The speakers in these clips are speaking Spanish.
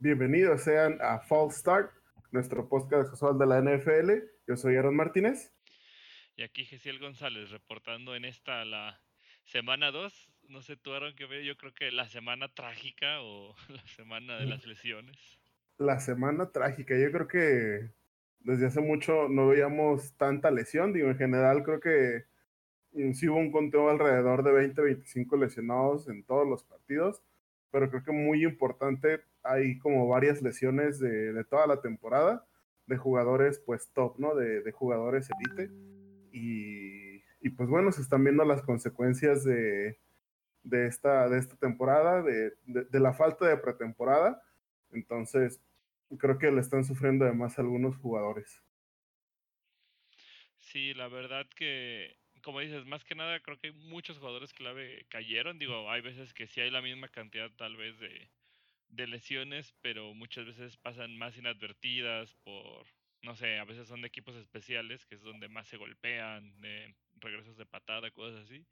Bienvenidos sean a Fall Start, nuestro podcast casual de la NFL. Yo soy Aaron Martínez. Y aquí Gesiel González reportando en esta la semana 2. No sé tú, Aaron, que ver, yo creo que la semana trágica o la semana de las lesiones. La semana trágica, yo creo que desde hace mucho no veíamos tanta lesión. Digo, en general creo que sí hubo un conteo alrededor de 20, 25 lesionados en todos los partidos, pero creo que muy importante, hay como varias lesiones de, toda la temporada de jugadores pues top, ¿no? De, jugadores elite. Y, y, pues bueno, se están viendo las consecuencias de, de, esta, de esta temporada, de, de la falta de pretemporada. Entonces, creo que le están sufriendo además algunos jugadores. Sí, la verdad que, como dices, más que nada creo que muchos jugadores clave cayeron. Digo, hay veces que sí hay la misma cantidad tal vez de, de lesiones, pero muchas veces pasan más inadvertidas por, no sé, a veces son de equipos especiales, que es donde más se golpean, de regresos de patada, cosas así.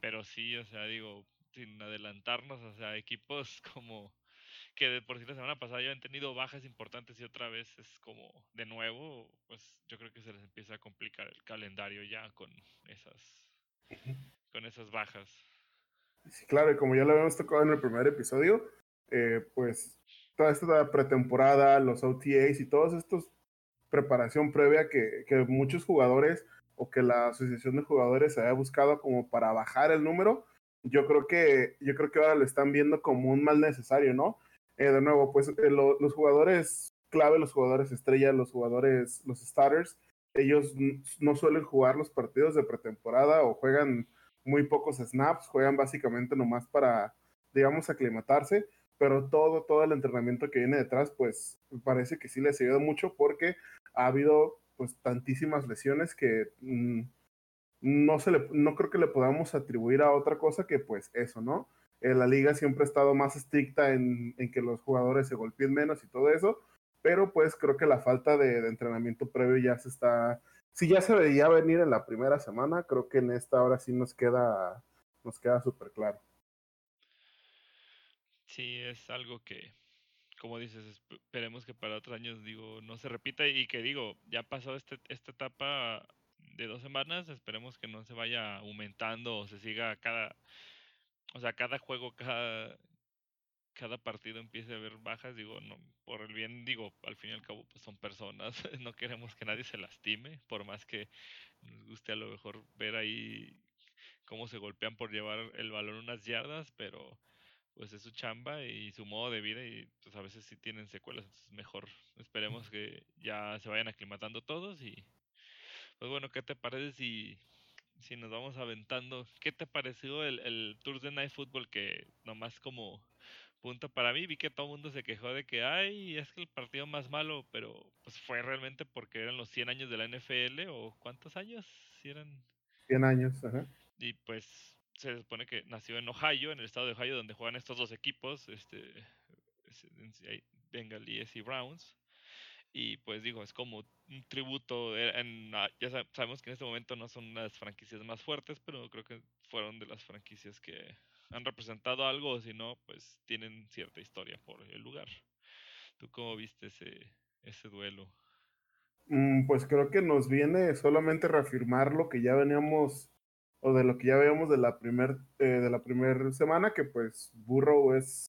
Pero sí, o sea, digo, sin adelantarnos, o sea, equipos como que de por sí la semana pasada ya han tenido bajas importantes y otra vez es como de nuevo, pues yo creo que se les empieza a complicar el calendario ya con esas con esas bajas. Sí, claro, y como ya lo habíamos tocado en el primer episodio, eh, pues toda esta pretemporada, los OTAs y todos estos preparación previa que, que muchos jugadores o que la asociación de jugadores había buscado como para bajar el número, yo creo que yo creo que ahora lo están viendo como un mal necesario, ¿no? Eh, de nuevo, pues eh, los jugadores clave, los jugadores estrella, los jugadores, los starters, ellos no suelen jugar los partidos de pretemporada o juegan muy pocos snaps, juegan básicamente nomás para, digamos, aclimatarse, pero todo, todo el entrenamiento que viene detrás, pues parece que sí les ha ayudado mucho porque ha habido pues tantísimas lesiones que mm, no, se le, no creo que le podamos atribuir a otra cosa que pues eso, ¿no? Eh, la liga siempre ha estado más estricta en, que los jugadores se golpeen menos y todo eso, pero pues creo que la falta de, entrenamiento previo ya se está, si ya se veía venir en la primera semana, creo que en esta hora sí nos queda, nos queda súper claro. Sí, es algo que, como dices, esperemos que para otros años, digo, no se repita y que digo, ya pasó este, esta etapa de dos semanas, esperemos que no se vaya aumentando o se siga cada o sea, cada juego, cada, cada partido empiece a haber bajas, digo, no, por el bien, digo, al fin y al cabo, pues son personas, no queremos que nadie se lastime, por más que nos guste a lo mejor ver ahí cómo se golpean por llevar el balón unas yardas, pero pues es su chamba y su modo de vida y pues a veces sí tienen secuelas, entonces mejor esperemos que ya se vayan aclimatando todos y pues bueno, ¿qué te parece si si nos vamos aventando, ¿qué te pareció el, el Tour de Night Football que nomás como punto para mí vi que todo el mundo se quejó de que ay, es que el partido más malo, pero pues fue realmente porque eran los 100 años de la NFL o cuántos años? Si eran 100 años, ajá. Y pues se supone que nació en Ohio, en el estado de Ohio donde juegan estos dos equipos, este Bengalíes y Browns. Y pues digo, es como un tributo. En, ah, ya sabemos que en este momento no son las franquicias más fuertes, pero creo que fueron de las franquicias que han representado algo, si no, pues tienen cierta historia por el lugar. ¿Tú cómo viste ese, ese duelo? Mm, pues creo que nos viene solamente reafirmar lo que ya veníamos, o de lo que ya veíamos de la primer, eh, de la primera semana, que pues Burrow es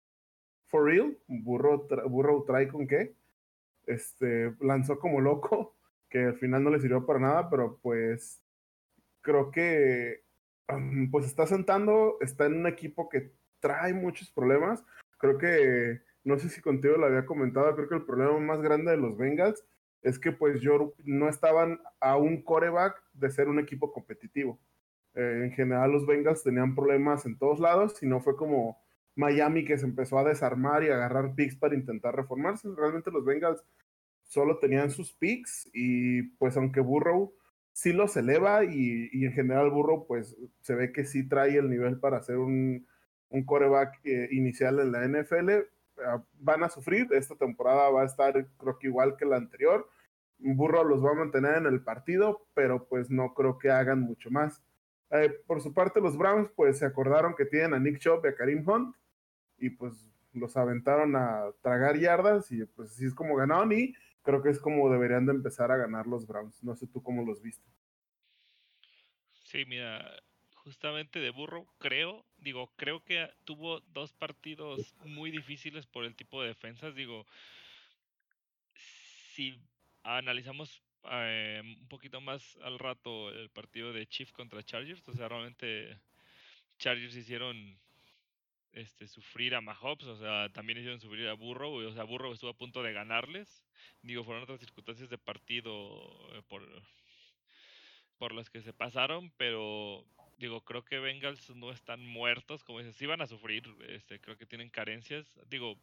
for real, Burrow, Burrow trae con qué este, lanzó como loco, que al final no le sirvió para nada, pero pues creo que pues está sentando, está en un equipo que trae muchos problemas. Creo que, no sé si contigo lo había comentado, creo que el problema más grande de los Bengals es que pues yo no estaban a un coreback de ser un equipo competitivo. Eh, en general los Bengals tenían problemas en todos lados y no fue como Miami que se empezó a desarmar y agarrar picks para intentar reformarse. Realmente los Bengals solo tenían sus picks y pues aunque Burrow sí los eleva y, en general Burrow pues se ve que sí trae el nivel para ser un, un coreback eh, inicial en la NFL, ah, van a sufrir. Esta temporada va a estar creo que igual que la anterior. Burrow los va a mantener en el partido, pero pues no creo que hagan mucho más. Eh, por su parte, los Browns pues se acordaron que tienen a Nick Chubb y a Karim Hunt y pues los aventaron a tragar yardas y pues así es como ganaron y creo que es como deberían de empezar a ganar los Browns. No sé tú cómo los viste. Sí, mira, justamente de burro, creo, digo, creo que tuvo dos partidos muy difíciles por el tipo de defensas. Digo, si analizamos eh, un poquito más al rato el partido de Chief contra Chargers, o sea, realmente Chargers hicieron este, sufrir a Mahomes, o sea, también hicieron sufrir a Burrow, o sea, Burrow estuvo a punto de ganarles. Digo, fueron otras circunstancias de partido eh, por, por las que se pasaron, pero digo, creo que Bengals no están muertos, como dices, sí van a sufrir, este, creo que tienen carencias. Digo,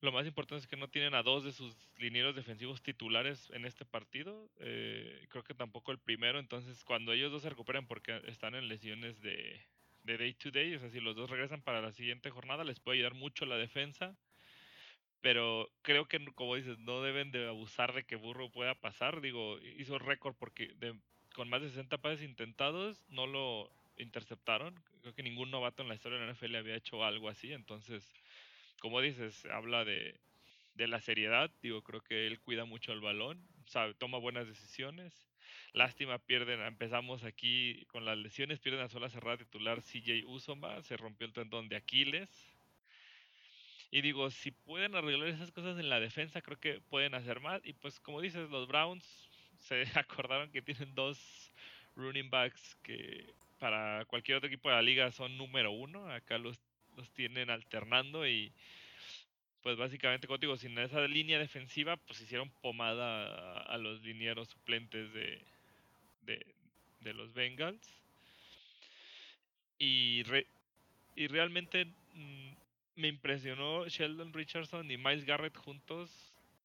lo más importante es que no tienen a dos de sus linieros defensivos titulares en este partido. Eh, creo que tampoco el primero. Entonces, cuando ellos dos se recuperen porque están en lesiones de, de day to day, o sea, si los dos regresan para la siguiente jornada, les puede ayudar mucho la defensa. Pero creo que, como dices, no deben de abusar de que Burro pueda pasar. Digo, hizo récord porque de, con más de 60 pases intentados no lo interceptaron. Creo que ningún novato en la historia de la NFL había hecho algo así. Entonces, como dices, habla de, de la seriedad. Digo, creo que él cuida mucho el balón, sabe, toma buenas decisiones. Lástima, pierden, empezamos aquí con las lesiones, pierden a sola cerrada titular CJ Usoma, se rompió el tendón de Aquiles. Y digo, si pueden arreglar esas cosas en la defensa, creo que pueden hacer más. Y pues como dices, los Browns se acordaron que tienen dos running backs que para cualquier otro equipo de la liga son número uno. Acá los, los tienen alternando y pues básicamente, como digo, sin esa línea defensiva, pues hicieron pomada a, los linieros suplentes de, de, los Bengals. Y, y realmente mm, me impresionó Sheldon Richardson y Miles Garrett juntos.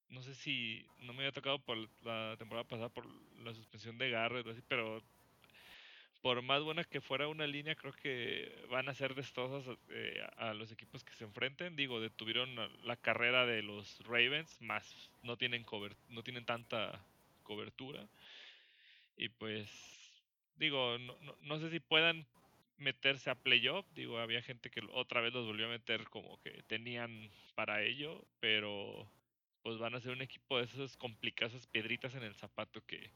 No sé si no me había tocado por la temporada pasada por la suspensión de Garrett, pero por más buena que fuera una línea, creo que van a ser destrozas eh, a los equipos que se enfrenten. Digo, detuvieron la carrera de los Ravens, más no tienen no tienen tanta cobertura. Y pues, digo, no, no, sé si puedan meterse a playoff. Digo, había gente que otra vez los volvió a meter como que tenían para ello, pero pues van a ser un equipo de esos complicadas piedritas en el zapato que,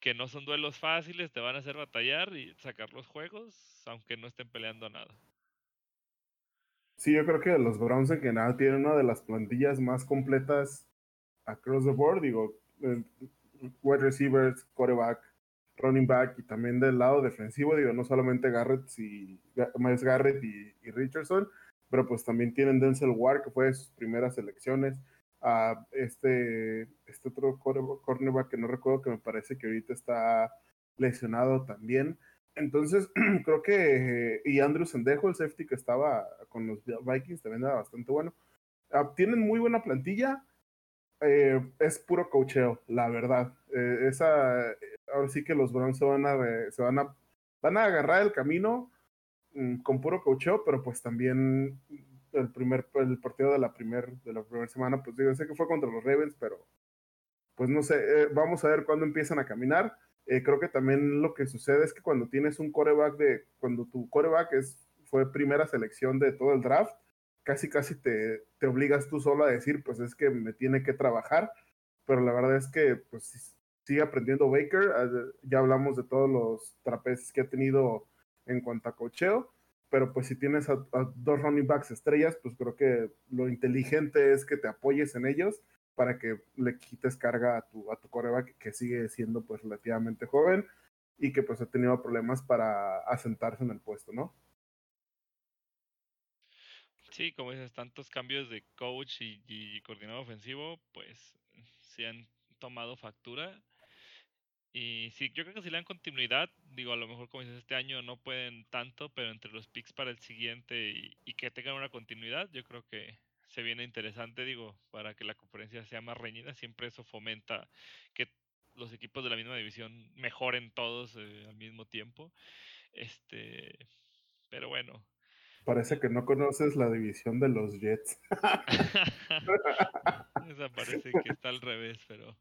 que no son duelos fáciles, te van a hacer batallar y sacar los juegos, aunque no estén peleando nada. Sí, yo creo que los Browns en general tienen una de las plantillas más completas across the board, digo, eh, wide receivers, quarterback, running back y también del lado defensivo, digo, no solamente Garrett y Miles Garrett y, Richardson, pero pues también tienen Denzel Ward, que fue de sus primeras elecciones a este, este otro cornerback que no recuerdo que me parece que ahorita está lesionado también. Entonces, creo que, y Andrew Sendejo, el safety que estaba con los Vikings, también era bastante bueno. Ah, tienen muy buena plantilla, eh, es puro cocheo, la verdad. Eh, esa, ahora sí que los Browns se van a, se van a, van a agarrar el camino mm, con puro cocheo, pero pues también el primer el partido de la primer de la primera semana, pues digo, sé que fue contra los Ravens, pero pues no sé, eh, vamos a ver cuándo empiezan a caminar. Eh, creo que también lo que sucede es que cuando tienes un coreback de, cuando tu coreback es, fue primera selección de todo el draft, casi casi te, te obligas tú solo a decir, pues es que me tiene que trabajar, pero la verdad es que pues sigue aprendiendo Baker, ah, ya hablamos de todos los trapeces que ha tenido en cuanto a cocheo, pero pues si tienes a, dos running backs estrellas, pues creo que lo inteligente es que te apoyes en ellos para que le quites carga a tu, a tu coreback que sigue siendo pues relativamente joven y que pues ha tenido problemas para asentarse en el puesto, ¿no? Sí, como dices, tantos cambios de coach y, y coordinador ofensivo, pues se han tomado factura y sí, yo creo que si le dan continuidad, digo, a lo mejor como dices, este año no pueden tanto, pero entre los picks para el siguiente y, que tengan una continuidad, yo creo que se viene interesante, digo, para que la conferencia sea más reñida, siempre eso fomenta que los equipos de la misma división mejoren todos eh, al mismo tiempo. Este, pero bueno. Parece que no conoces la división de los Jets. Esa parece que está al revés, pero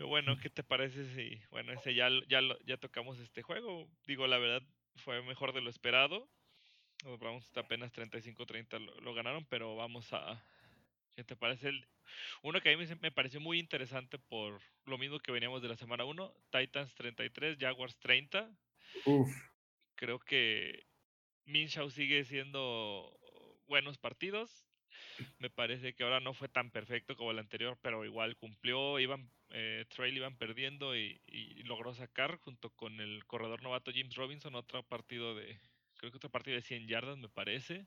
pero bueno, ¿qué te parece si, bueno, ese ya, ya, ya tocamos este juego? Digo, la verdad, fue mejor de lo esperado. Los Browns apenas 35-30 lo, lo, ganaron, pero vamos a... ¿Qué te parece? El, uno que a mí me pareció muy interesante por lo mismo que veníamos de la semana 1, Titans 33, Jaguars 30. Uf. Creo que Minshaw sigue siendo buenos partidos. Me parece que ahora no fue tan perfecto como el anterior, pero igual cumplió. Iban, eh, Trail iban perdiendo y, y, logró sacar junto con el corredor novato James Robinson otro partido de, creo que otro partido de 100 yardas, me parece.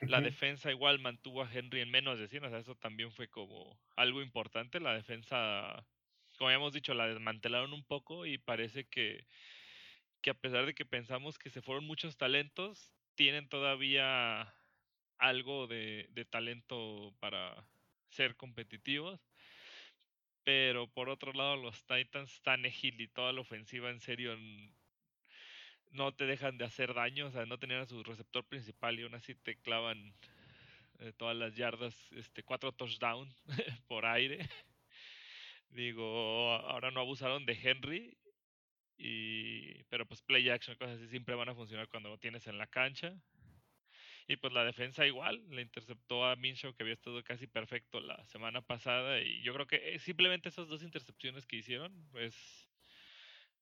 La defensa igual mantuvo a Henry en menos de 100, o sea, eso también fue como algo importante. La defensa, como habíamos dicho, la desmantelaron un poco y parece que, que a pesar de que pensamos que se fueron muchos talentos, tienen todavía algo de, talento para ser competitivos. Pero por otro lado, los Titans, están y toda la ofensiva en serio no te dejan de hacer daño, o sea, no tenían a su receptor principal y aún así te clavan eh, todas las yardas, este, cuatro touchdowns por aire. Digo, ahora no abusaron de Henry, y, pero pues play action, cosas así siempre van a funcionar cuando lo tienes en la cancha. Y pues la defensa igual, le interceptó a Minshew que había estado casi perfecto la semana pasada y yo creo que eh, simplemente esas dos intercepciones que hicieron, pues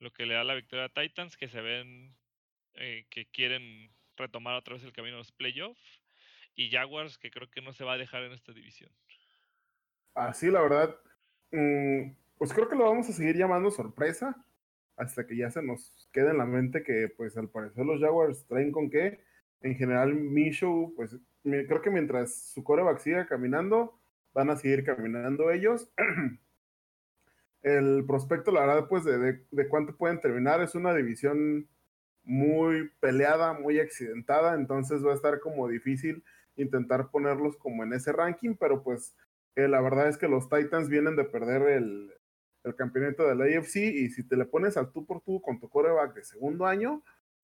lo que le da la victoria a Titans, que se ven eh, que quieren retomar otra vez el camino de los playoffs, y Jaguars, que creo que no se va a dejar en esta división. Así, la verdad, mm, pues creo que lo vamos a seguir llamando sorpresa hasta que ya se nos quede en la mente que, pues al parecer los Jaguars traen con qué. En general, Minshew, pues creo que mientras su coreback siga caminando, van a seguir caminando ellos. el prospecto, la verdad, pues de, de, cuánto pueden terminar, es una división muy peleada, muy accidentada, entonces va a estar como difícil intentar ponerlos como en ese ranking, pero pues eh, la verdad es que los Titans vienen de perder el, el campeonato de la AFC y si te le pones al tú por tú con tu coreback de segundo año,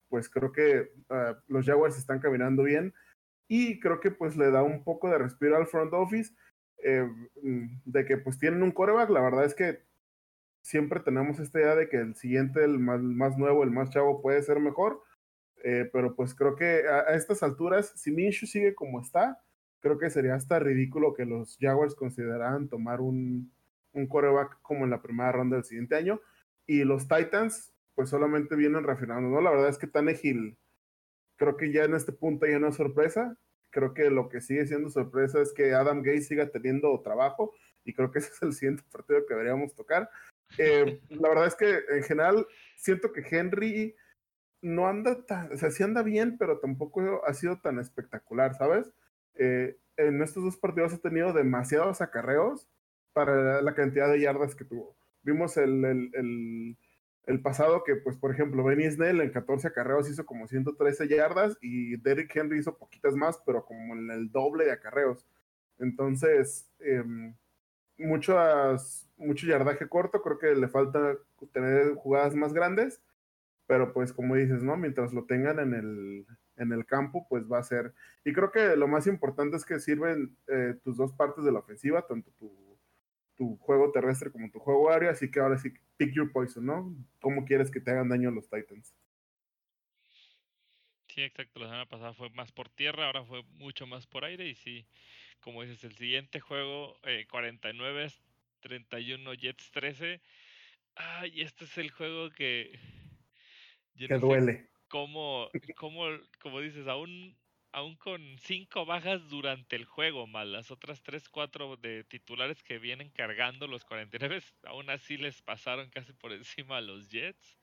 pues creo que uh, los Jaguars están caminando bien y creo que pues le da un poco de respiro al front office eh, de que pues tienen un coreback, la verdad es que siempre tenemos esta idea de que el siguiente, el más, nuevo, el más chavo puede ser mejor, eh, pero pues creo que a, a, estas alturas, si Minshew sigue como está, creo que sería hasta ridículo que los Jaguars consideraran tomar un, un coreback como en la primera ronda del siguiente año. Y los Titans, pues solamente vienen refinando, ¿no? La verdad es que Tannehill, creo que ya en este punto ya no es sorpresa. Creo que lo que sigue siendo sorpresa es que Adam Gates siga teniendo trabajo y creo que ese es el siguiente partido que deberíamos tocar. Eh, la verdad es que en general siento que Henry no anda tan, o sea, sí anda bien, pero tampoco ha sido tan espectacular, ¿sabes? Eh, en estos dos partidos ha tenido demasiados acarreos para la cantidad de yardas que tuvo. Vimos el, el, el, el pasado que, pues, por ejemplo, Benny Snell en 14 acarreos hizo como 113 yardas y Derrick Henry hizo poquitas más, pero como en el doble de acarreos. Entonces, eh, muchas, mucho yardaje corto, creo que le falta tener jugadas más grandes, pero pues como dices, ¿no? Mientras lo tengan en el, en el campo, pues va a ser. Y creo que lo más importante es que sirven eh, tus dos partes de la ofensiva, tanto tu, tu juego terrestre como tu juego aéreo, así que ahora sí, pick your poison, ¿no? ¿Cómo quieres que te hagan daño los Titans? Sí, exacto. La semana pasada fue más por tierra, ahora fue mucho más por aire. Y sí, como dices, el siguiente juego, eh, 49, 31, Jets 13. Ay, este es el juego que. que no duele. Cómo, cómo, como dices, aún, aún con cinco bajas durante el juego, más las otras 3, 4 de titulares que vienen cargando los 49, aún así les pasaron casi por encima a los Jets.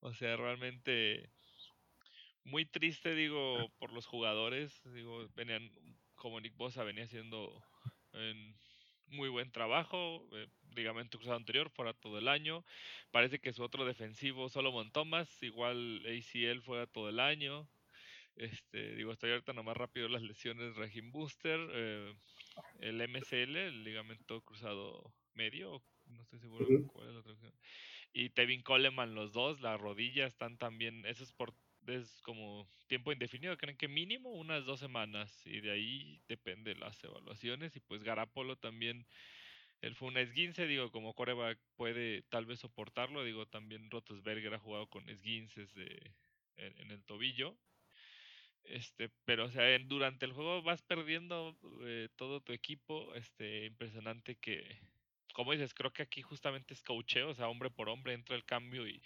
O sea, realmente muy triste, digo, por los jugadores. Digo, venían, como Nick Bosa venía haciendo en muy buen trabajo. Eh, ligamento cruzado anterior, fuera todo el año. Parece que su otro defensivo, Solomon Thomas, igual ACL fuera todo el año. Este, digo, estoy ahorita nomás rápido las lesiones Regim Booster, eh, el MCL, el ligamento cruzado medio, no estoy seguro uh -huh. cuál es la traducción. Y Tevin Coleman, los dos, las rodillas están también, eso es por es como tiempo indefinido, creen que mínimo unas dos semanas y de ahí depende las evaluaciones y pues Garapolo también, él fue un esguince, digo, como coreback puede tal vez soportarlo, digo, también Rotosberger ha jugado con esguinces de, en, en, el tobillo Este, pero o sea, durante el juego vas perdiendo eh, todo tu equipo, este, impresionante que, como dices, creo que aquí justamente es coacheo, o sea, hombre por hombre entra el cambio y,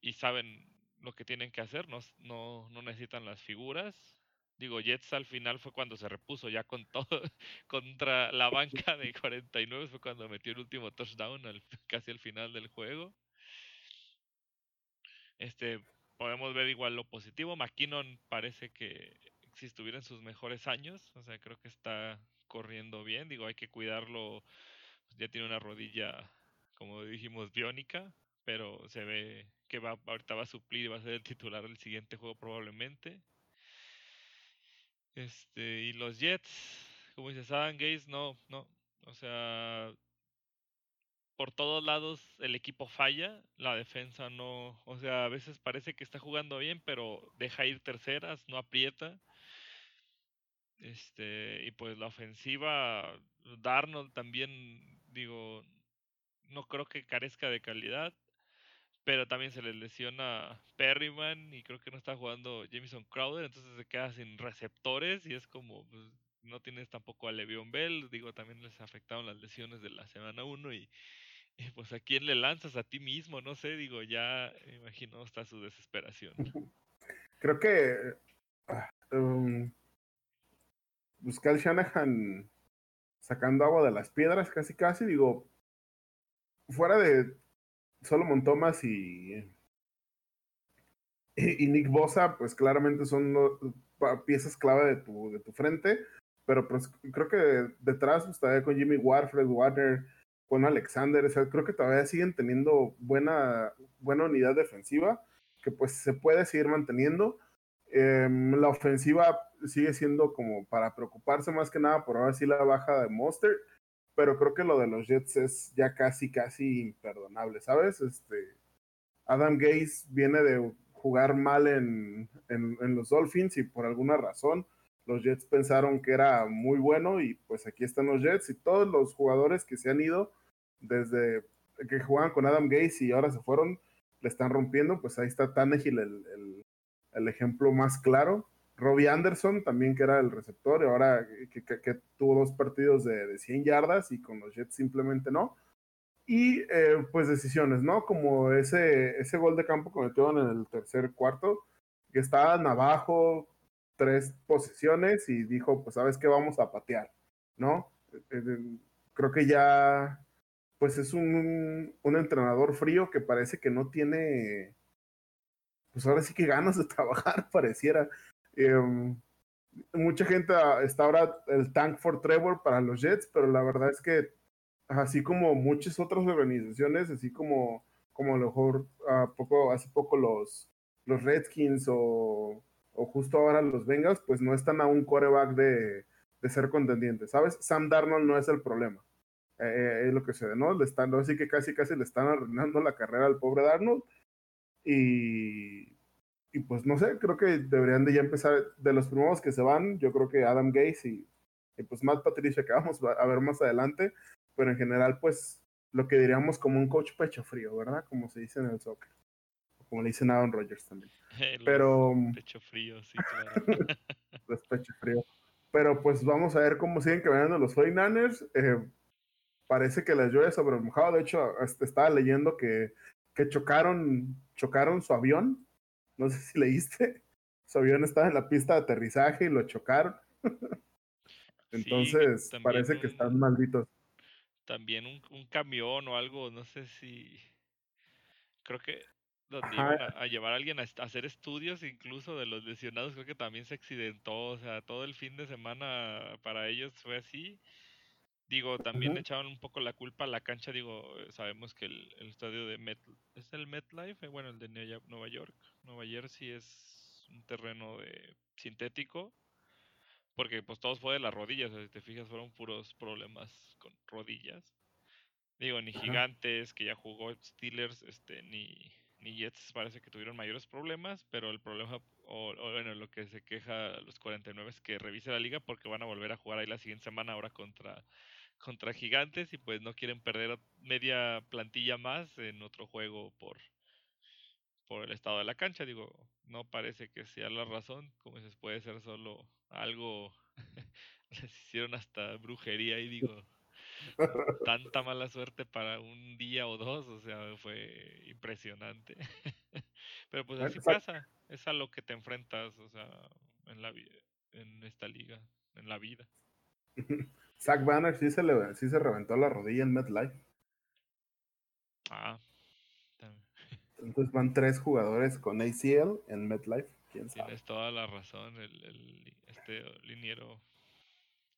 y saben lo que tienen que hacer, no, no, no necesitan las figuras. Digo, Jets al final fue cuando se repuso ya con todo contra la banca de 49, fue cuando metió el último touchdown casi al final del juego. Este, podemos ver igual lo positivo. McKinnon parece que si estuviera en sus mejores años, o sea, creo que está corriendo bien. Digo, hay que cuidarlo. Pues, ya tiene una rodilla, como dijimos, biónica, pero se ve que va, ahorita va a suplir y va a ser el titular del siguiente juego probablemente. Este, y los Jets, como dices, Adam Gaze, no, no. O sea, por todos lados el equipo falla, la defensa no, o sea, a veces parece que está jugando bien, pero deja ir terceras, no aprieta. Este, y pues la ofensiva, Darnold también, digo, no creo que carezca de calidad, pero también se le lesiona Perryman y creo que no está jugando Jameson Crowder, entonces se queda sin receptores y es como, pues, no tienes tampoco a Le'Veon Bell, digo, también les afectaron las lesiones de la semana 1 y, pues a quién le lanzas a ti mismo, no sé, digo, ya imagino está su desesperación. Creo que um, buscar Shanahan sacando agua de las piedras casi casi, digo, fuera de Solomon Thomas y, y Nick Bosa, pues claramente son piezas clave de tu, de tu frente, pero pues creo que detrás pues, todavía con Jimmy Ward, Fred Warner, con Alexander, creo que todavía siguen teniendo buena, buena unidad defensiva, que pues se puede seguir manteniendo. Em, la ofensiva sigue siendo como para preocuparse más que nada por ahora sí la baja de Monster, pero creo que lo de los Jets es ya casi, casi imperdonable, ¿sabes? Este, Adam Gaze viene de jugar mal en, en los Dolphins y por alguna razón los Jets pensaron que era muy bueno y pues aquí están los Jets y todos los jugadores que se han ido desde que jugaban con Adam Gaze y ahora se fueron, le están rompiendo, pues ahí está Tannehill el, el, el ejemplo más claro. Robbie Anderson también que era el receptor y ahora que, que, tuvo dos partidos de, de, 100 yardas y con los Jets simplemente no. Y eh, pues decisiones, ¿no? Como ese, ese gol de campo cometieron en el tercer cuarto, que estaban abajo, tres posiciones y dijo, pues sabes que vamos a patear, ¿no? Eh, eh, creo que ya, pues es un, un entrenador frío que parece que no tiene, pues ahora sí que ganas de trabajar, pareciera. Eh, mucha gente está ahora el tank for Trevor para los Jets, pero la verdad es que así como muchas otras organizaciones, así como, como a lo mejor a poco, hace poco los, los Redskins o o justo ahora los Bengals, pues no están a un coreback de, de ser contendientes, ¿sabes? Sam Darnold no es el problema. Eh, eh, es lo que se ¿no? Le están, así que casi casi le están arruinando la carrera al pobre Darnold. Y, y pues no sé, creo que deberían de ya empezar, de los primeros que se van, yo creo que Adam Gaze y, y pues Matt Patricia, que vamos a ver más adelante, pero en general, pues lo que diríamos como un coach pecho frío, ¿verdad? Como se dice en el soccer como le dicen a Aaron Rodgers también. Pero. Mm, pecho frío, sí, claro. pecho frío. Pero pues vamos a ver cómo siguen caminando los 49ers. Eh, parece que les llueve sobre mojado. De hecho, este, estaba leyendo que, que chocaron, chocaron su avión. No sé si leíste. Su avión estaba en la pista de aterrizaje y lo chocaron. Entonces, parece que están malditos. También un, un camión o algo, no sé si. Creo que donde iban a, llevar a alguien a, hacer estudios incluso de los lesionados, creo que también se accidentó, o sea, todo el fin de semana para ellos fue así. Digo, también echaban un poco la culpa a la cancha, digo, sabemos que el, estadio de Met, ¿es el MetLife? Eh, bueno, el de Nueva York, Nueva Jersey es un terreno de sintético, porque pues todos fue de las rodillas, si te fijas, fueron puros problemas con rodillas. Digo, ni Gigantes, que ya jugó Steelers, este, ni, ni Jets parece que tuvieron mayores problemas, pero el problema, o, bueno, lo que se queja los 49 es que revise la liga porque van a volver a jugar ahí la siguiente semana ahora contra, contra Gigantes y pues no quieren perder media plantilla más en otro juego por, por el estado de la cancha. Digo, no parece que sea la razón, como dices, puede ser solo algo, les hicieron hasta brujería y digo, tanta mala suerte para un día o dos, o sea, fue impresionante. Pero pues así pasa, es a lo que te enfrentas, o sea, en la en esta liga, en la vida. Zach Banner sí se, le, sí se reventó la rodilla en MetLife. Ah. Entonces van tres jugadores con ACL en MetLife. ¿Quién sabe? Tienes toda la razón. El, el este liniero.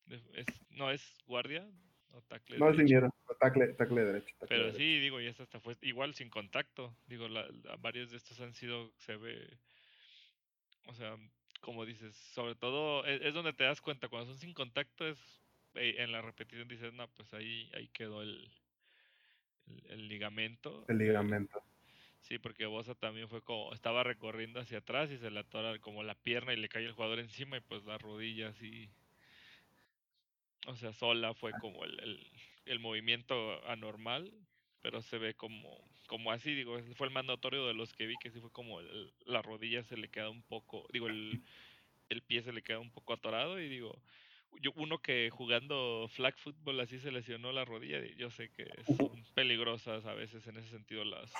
Es, no es guardia o No es liniero, tackle, tackle derecho. Pero sí, digo, y esto hasta fue igual sin contacto. Digo, la, varios de estos han sido, se ve. O sea, como dices, sobre todo es, es, donde te das cuenta, cuando son sin contacto es eh, en la repetición dices, no, pues ahí, ahí quedó el, el, ligamento. El ligamento. Sí, porque Bosa también fue como, estaba recorriendo hacia atrás y se le atora como la pierna y le cae el jugador encima y pues la rodilla así. O sea, sola fue como el, el, el movimiento anormal, pero se ve como, como así, digo, fue el más notorio de los que vi que sí fue como la rodilla se le queda un poco, digo, el, el pie se le queda un poco atorado y digo, yo, uno que jugando flag football así se lesionó la rodilla, yo sé que son peligrosas a veces en ese sentido las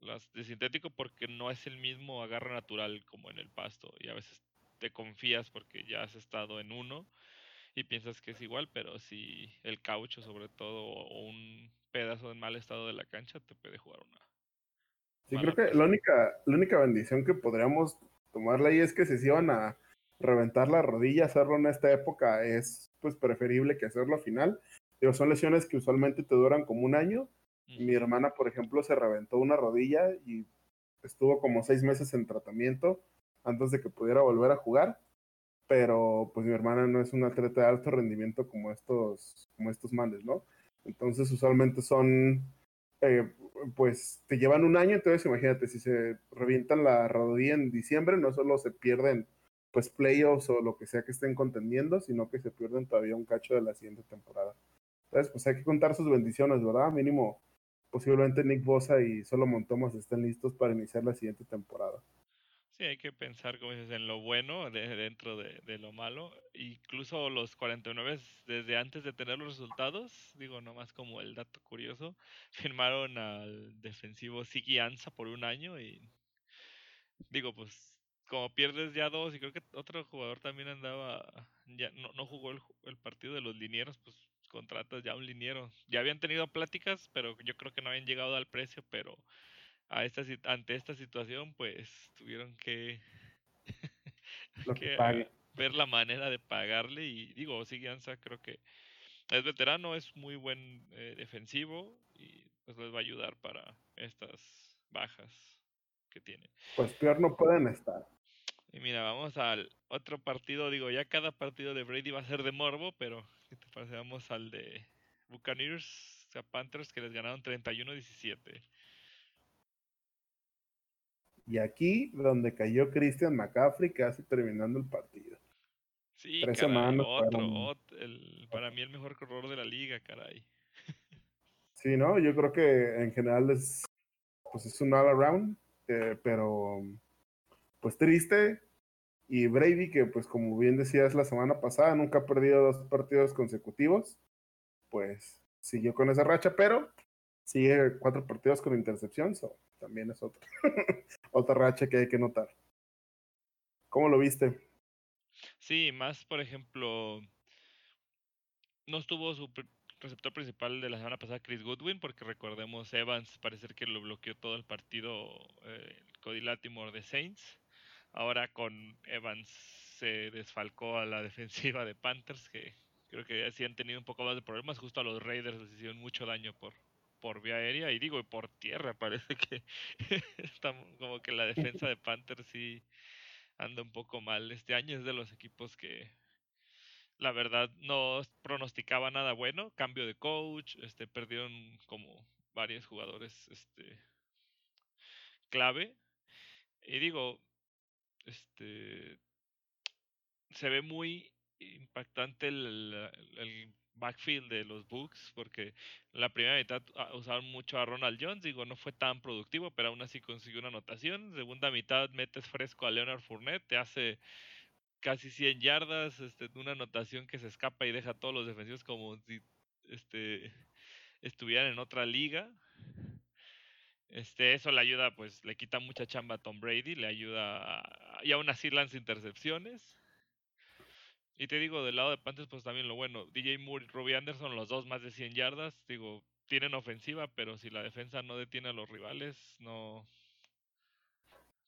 las de sintético porque no es el mismo agarre natural como en el pasto y a veces te confías porque ya has estado en uno y piensas que es igual, pero si el caucho sobre todo o un pedazo de mal estado de la cancha te puede jugar una. Sí, creo que la única, la única bendición que podríamos tomarla ahí es que si se iban a reventar la rodilla, hacerlo en esta época es pues preferible que hacerlo al final. Digo, son lesiones que usualmente te duran como un año. Mi hermana, por ejemplo, se reventó una rodilla y estuvo como seis meses en tratamiento antes de que pudiera volver a jugar. Pero pues mi hermana no es una atleta de alto rendimiento como estos, como estos males, ¿no? Entonces usualmente son, eh, pues te llevan un año, entonces imagínate, si se revientan la rodilla en diciembre, no solo se pierden pues playoffs o lo que sea que estén contendiendo, sino que se pierden todavía un cacho de la siguiente temporada. Entonces, pues hay que contar sus bendiciones, ¿verdad? Mínimo, posiblemente Nick Bosa y Solomon Thomas estén listos para iniciar la siguiente temporada. Hay que pensar, como dices, en lo bueno de, dentro de, lo malo. Incluso los 49, desde antes de tener los resultados, digo, nomás como el dato curioso, firmaron al defensivo Sigi Ansa por un año y digo, pues como pierdes ya dos, y creo que otro jugador también andaba, ya no, no jugó el, el, partido de los linieros, pues contratas ya un liniero. Ya habían tenido pláticas, pero yo creo que no habían llegado al precio, pero a esta, ante esta situación, pues tuvieron que, que ver la manera de pagarle. Y digo, Siguianza creo que es veterano, es muy buen eh, defensivo y pues les va a ayudar para estas bajas que tiene. Pues peor no pueden estar. Y mira, vamos al otro partido. Digo, ya cada partido de Brady va a ser de morbo, pero ¿qué te parece? Vamos al de Buccaneers a Panthers que les ganaron 31-17. Y aquí donde cayó Christian McCaffrey casi terminando el partido. Sí, Tres semanas otro, el, para mí el mejor corredor de la liga, caray. Sí, no, yo creo que en general es pues es un all around, eh, pero pues triste. Y Brady, que pues como bien decías la semana pasada, nunca ha perdido dos partidos consecutivos, pues siguió con esa racha, pero sigue cuatro partidos con intercepción, so, también es otra, otra racha que hay que notar. ¿Cómo lo viste? Sí, más por ejemplo, no estuvo su receptor principal de la semana pasada, Chris Goodwin, porque recordemos, Evans parece que lo bloqueó todo el partido, eh, Cody Latimore de Saints. Ahora con Evans se desfalcó a la defensiva de Panthers, que creo que sí han tenido un poco más de problemas. Justo a los Raiders les hicieron mucho daño por, por vía aérea y digo por tierra. Parece que está como que la defensa de Panthers sí anda un poco mal. Este año es de los equipos que la verdad no pronosticaba nada bueno. Cambio de coach, este perdieron como varios jugadores este clave. Y digo, este se ve muy impactante el, backfield de los Bucks, porque la primera mitad ah, usaron mucho a Ronald Jones, digo, no fue tan productivo, pero aún así consiguió una anotación. Segunda mitad metes fresco a Leonard Fournette, te hace casi 100 yardas, este, una anotación que se escapa y deja a todos los defensivos como si este, estuvieran en otra liga. Este, eso le ayuda, pues le quita mucha chamba a Tom Brady, le ayuda y aún así lanza intercepciones. Y te digo, del lado de Panthers, pues también lo bueno. DJ Moore y Robbie Anderson, los dos más de 100 yardas. Digo, tienen ofensiva, pero si la defensa no detiene a los rivales, no.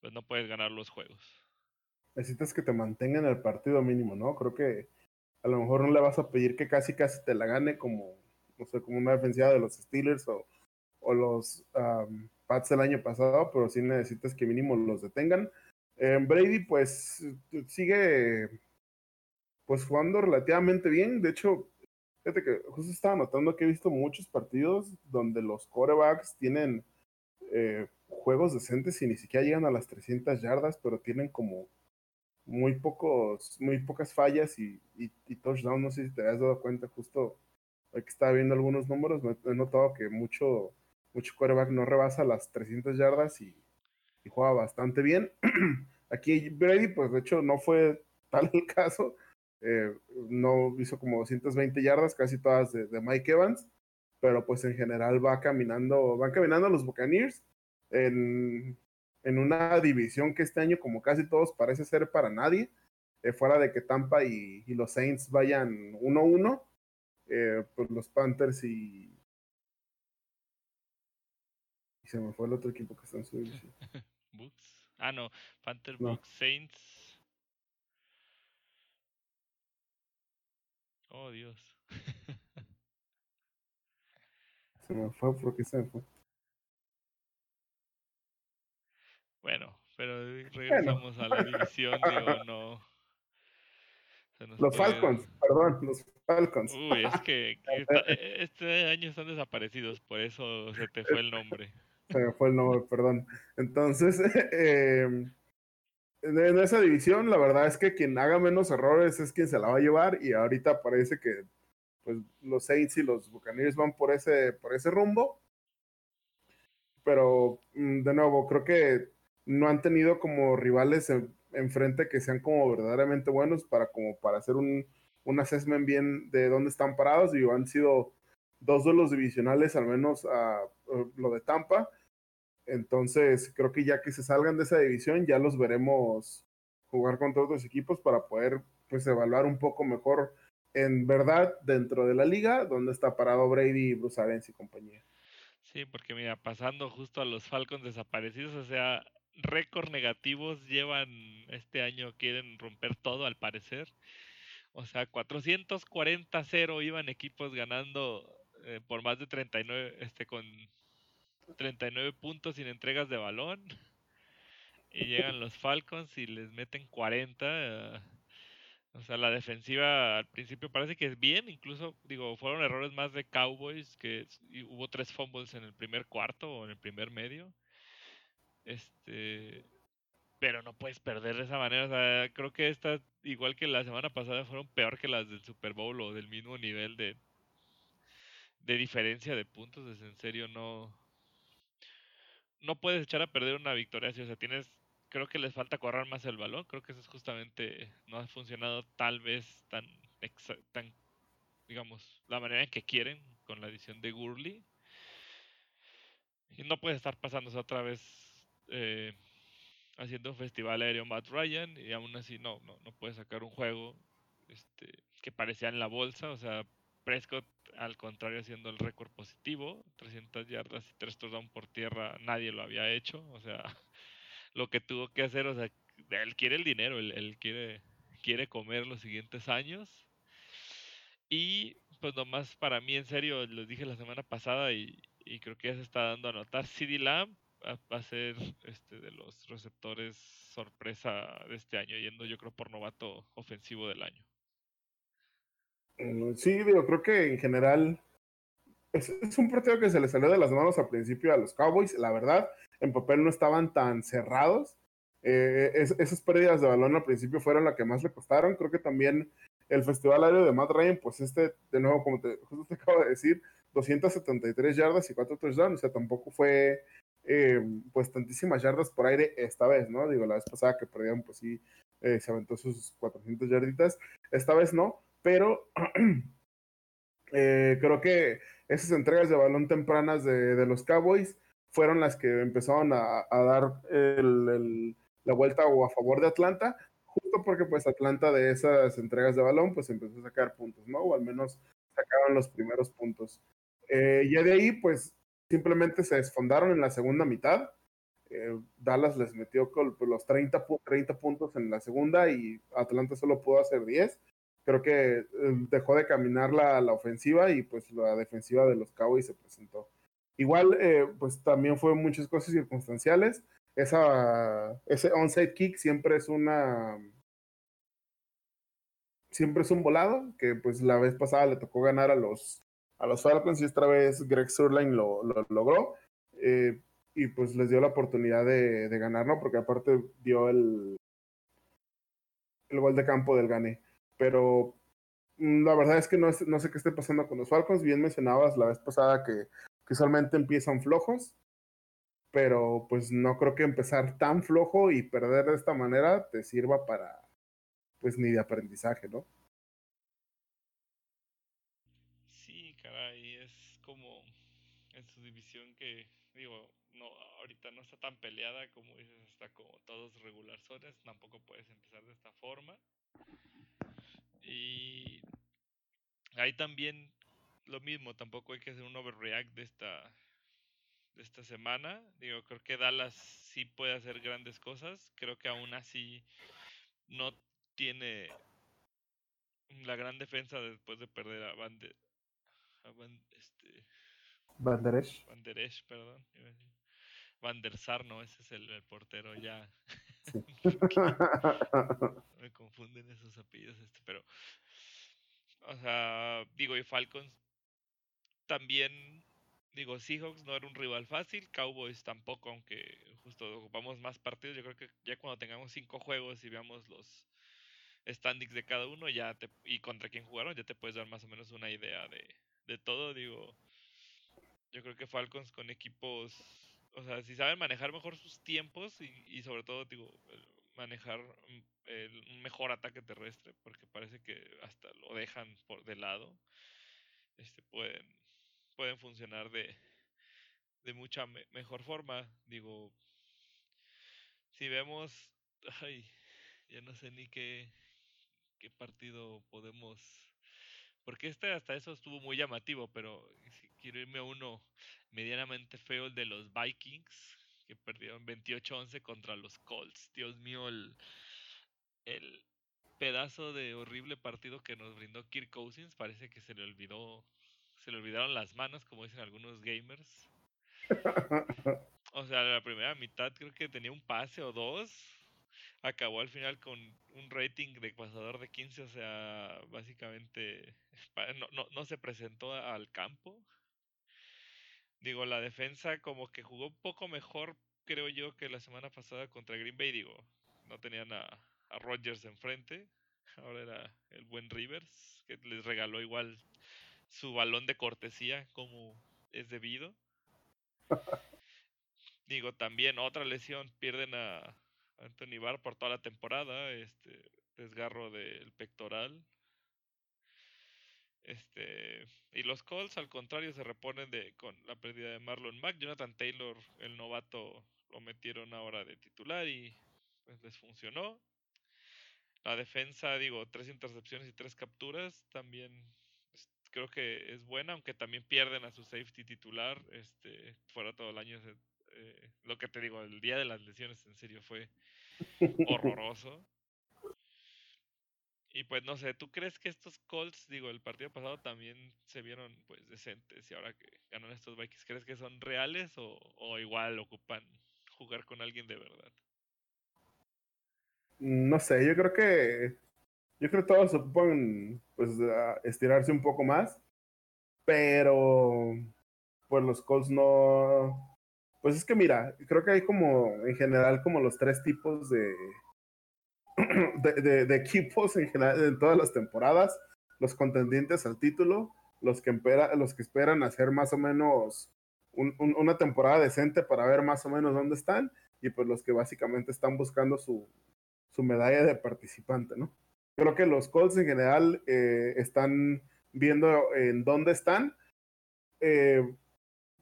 Pues no puedes ganar los juegos. Necesitas que te mantengan el partido mínimo, ¿no? Creo que a lo mejor no le vas a pedir que casi casi te la gane como, no sé, como una defensiva de los Steelers o, o los Pats el año pasado, pero sí necesitas que mínimo los detengan. Eh, Brady, pues, sigue pues jugando relativamente bien. De hecho, fíjate que justo estaba notando que he visto muchos partidos donde los corebacks tienen eh, juegos decentes y ni siquiera llegan a las 300 yardas, pero tienen como muy pocos, muy pocas fallas y, y, touchdown. No sé si te has dado cuenta, justo hoy que estaba viendo algunos números, me he notado que mucho, mucho quarterback no rebasa las 300 yardas y, y juega bastante bien. Aquí Brady, pues de hecho no fue tal el caso, eh, no hizo como 220 yardas, casi todas de, Mike Evans, pero pues en general va caminando, van caminando los Buccaneers en, en una división que este año como casi todos parece ser para nadie, eh, fuera de que Tampa y, los Saints vayan 1-1, eh, pues los Panthers y... y se me fue el otro equipo que está en su división. Ah, no, Panthers, Bucks, Saints. Oh, Dios. se me fue porque se me fue. Bueno, pero regresamos a la división, digo, no. Los Falcons, perdón, los Falcons. Uy, es que, e, este año están desaparecidos, por eso se te fue el nombre. Se me fue el nombre, perdón. Entonces, eh, en esa división, la verdad es que quien haga menos errores es quien se la va a llevar y ahorita parece que pues, los Saints y los Buccaneers van por ese, por ese rumbo. Pero, mm, de nuevo, creo que no han tenido como rivales enfrente que sean como verdaderamente buenos para como para hacer un, un assessment bien de dónde están parados y han sido dos de los divisionales, al menos a, lo de Tampa entonces, creo que ya que se salgan de esa división, ya los veremos jugar contra otros equipos para poder pues evaluar un poco mejor en verdad dentro de la liga donde está parado Brady, Bruce Arians y compañía. Sí, porque mira, pasando justo a los Falcons desaparecidos, o sea, récord negativos llevan este año, quieren romper todo al parecer. O sea, 440-0 iban equipos ganando eh, por más de 39, este, con 39 puntos sin entregas de balón. Y llegan los Falcons y les meten 40. Eh, o sea, la defensiva al principio parece que es bien. Incluso, digo, fueron errores más de Cowboys, que hubo tres fumbles en el primer cuarto o en el primer medio. Este. Pero no puedes perder de esa manera. O sea, creo que estas, igual que la semana pasada, fueron peor que las del Super Bowl o del mismo nivel de, de diferencia de puntos. Es en serio, no no puedes echar a perder una victoria así. O sea, tienes. Creo que les falta correr más el balón. Creo que eso es justamente. No ha funcionado tal vez tan. tan digamos, la manera en que quieren con la edición de Gurley. Y no puedes estar pasándose otra vez. Eh, haciendo un festival aéreo Matt Ryan. Y aún así, no, no, no puedes sacar un juego. Este, que parecía en la bolsa. O sea, Prescott, al contrario, haciendo el récord positivo, 300 yardas y 3 touchdowns por tierra, nadie lo había hecho. O sea, lo que tuvo que hacer, o sea, él quiere el dinero, él, quiere, quiere comer los siguientes años. Y pues nomás para mí, en serio, les dije la semana pasada y, creo que ya se está dando a notar, CD Lamb va a ser este de los receptores sorpresa de este año, yendo yo creo por novato ofensivo del año. Mm, sí, digo, creo que en general es, un partido que se le salió de las manos al principio a los Cowboys. La verdad, en papel no estaban tan cerrados. Eh, esas pérdidas de balón al principio fueron las que más le costaron. Creo que también el festival aéreo de Matt Ryan, pues este, de nuevo, como te, justo te acabo de decir, 273 yardas y 4 touchdowns, o sea, tampoco fue eh, pues tantísimas yardas por aire esta vez, ¿no? Digo, la vez pasada que perdieron, pues sí, eh, se aventó sus 400 yarditas, esta vez no, pero eh, creo que esas entregas de balón tempranas de, los Cowboys fueron las que empezaron a, dar la vuelta o a favor de Atlanta, justo porque pues Atlanta de esas entregas de balón pues empezó a sacar puntos, ¿no? O al menos sacaban los primeros puntos. Eh, ya de ahí pues simplemente se desfondaron en la segunda mitad. Eh, Dallas les metió pues, los 30, 30 puntos en la segunda y Atlanta solo pudo hacer 10. Creo que eh, dejó de caminar la, la, ofensiva y pues la defensiva de los Cowboys se presentó. Igual, eh, pues también fue muchas cosas circunstanciales. Esa, ese onside kick siempre es una. Siempre es un volado, que pues la vez pasada le tocó ganar a los, a los Falcons y esta vez Greg Surline lo, lo logró. Eh, y pues les dio la oportunidad de, de, ganar, ¿no? Porque aparte dio el, el gol de campo del Gane. Pero mm, la verdad es que no, sé qué esté pasando con los Falcons. Bien mencionabas la vez pasada que, que usualmente empiezan flojos, pero pues no creo que empezar tan flojo y perder de esta manera te sirva para, pues ni de aprendizaje, ¿no? Sí, caray, es como en su división que, digo, no, ahorita no está tan peleada como dices, está como todos regularzones, tampoco puedes empezar de esta forma. Y ahí también lo mismo, tampoco hay que hacer un overreact de esta de esta semana. Digo, creo que Dallas sí puede hacer grandes cosas. Creo que aún así no tiene la gran defensa después de perder a Van de, a Van, este Esch, perdón. Van der Sar, no, ese es el, el portero ya. Sí. Me confunden esos apellidos, este, pero o sea, digo, y Falcons también, digo, Seahawks no era un rival fácil, Cowboys tampoco, aunque justo ocupamos más partidos. Yo creo que ya cuando tengamos cinco juegos y veamos los standings de cada uno ya te, y contra quién jugaron, ya te puedes dar más o menos una idea de, de todo. Digo, yo creo que Falcons con equipos, o sea, si saben manejar mejor sus tiempos y, y sobre todo, digo, manejar el, un mejor ataque terrestre, porque parece que hasta lo dejan por de lado, este pueden pueden funcionar de, de mucha me mejor forma. Digo, si vemos, ay, ya no sé ni qué, qué partido podemos... Porque este hasta eso estuvo muy llamativo, pero si quiero irme a uno medianamente feo, el de los Vikings, que perdieron 28-11 contra los Colts. Dios mío, el, el pedazo de horrible partido que nos brindó Kirk Cousins, parece que se le olvidó se le olvidaron las manos, como dicen algunos gamers. O sea, la primera mitad creo que tenía un pase o dos. Acabó al final con un rating de pasador de 15, o sea, básicamente no, no, no se presentó al campo. Digo, la defensa como que jugó un poco mejor, creo yo, que la semana pasada contra Green Bay. Digo, no tenían a, a Rodgers enfrente. Ahora era el buen Rivers, que les regaló igual su balón de cortesía como es debido. Digo, también otra lesión, pierden a Anthony Barr por toda la temporada, este desgarro del pectoral. Este, y los Colts al contrario se reponen de con la pérdida de Marlon Mack, Jonathan Taylor, el novato, lo metieron ahora de titular y pues les funcionó. La defensa, digo, tres intercepciones y tres capturas, también creo que es buena, aunque también pierden a su safety titular, este, fuera todo el año. Eh, lo que te digo, el día de las lesiones en serio fue horroroso. Y pues no sé, ¿tú crees que estos Colts, digo, el partido pasado también se vieron pues decentes y ahora que ganan estos Vikings, ¿crees que son reales o, o igual ocupan jugar con alguien de verdad? No sé, yo creo que yo creo que todos ocupan pues estirarse un poco más, pero pues los Colts no, pues es que mira, creo que hay como en general como los tres tipos de, de, equipos en general, en todas las temporadas, los contendientes al título, los que, los que esperan hacer más o menos una temporada decente para ver más o menos dónde están, y pues los que básicamente están buscando su, su medalla de participante, ¿no? Creo que los Colts en general eh, están viendo en dónde están. Eh,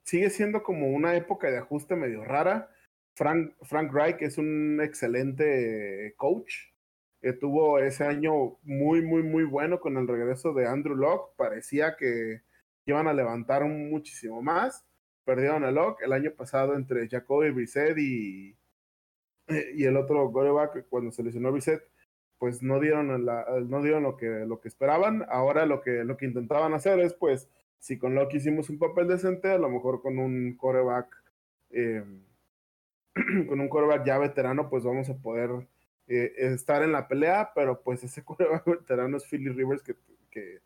sigue siendo como una época de ajuste medio rara. Frank, Frank Reich es un excelente coach. tuvo ese año muy, muy, muy bueno con el regreso de Andrew Locke. Parecía que iban a levantar muchísimo más. Perdieron a Locke el año pasado entre Jacoby Brissett y, y el otro quarterback cuando se lesionó Brissett pues no dieron, la, no dieron lo, que, lo que esperaban. Ahora lo que, lo que intentaban hacer es, pues, si con Loki hicimos un papel decente, a lo mejor con un coreback, eh, con un coreback ya veterano, pues vamos a poder eh, estar en la pelea, pero pues ese coreback veterano es Philly Rivers que, que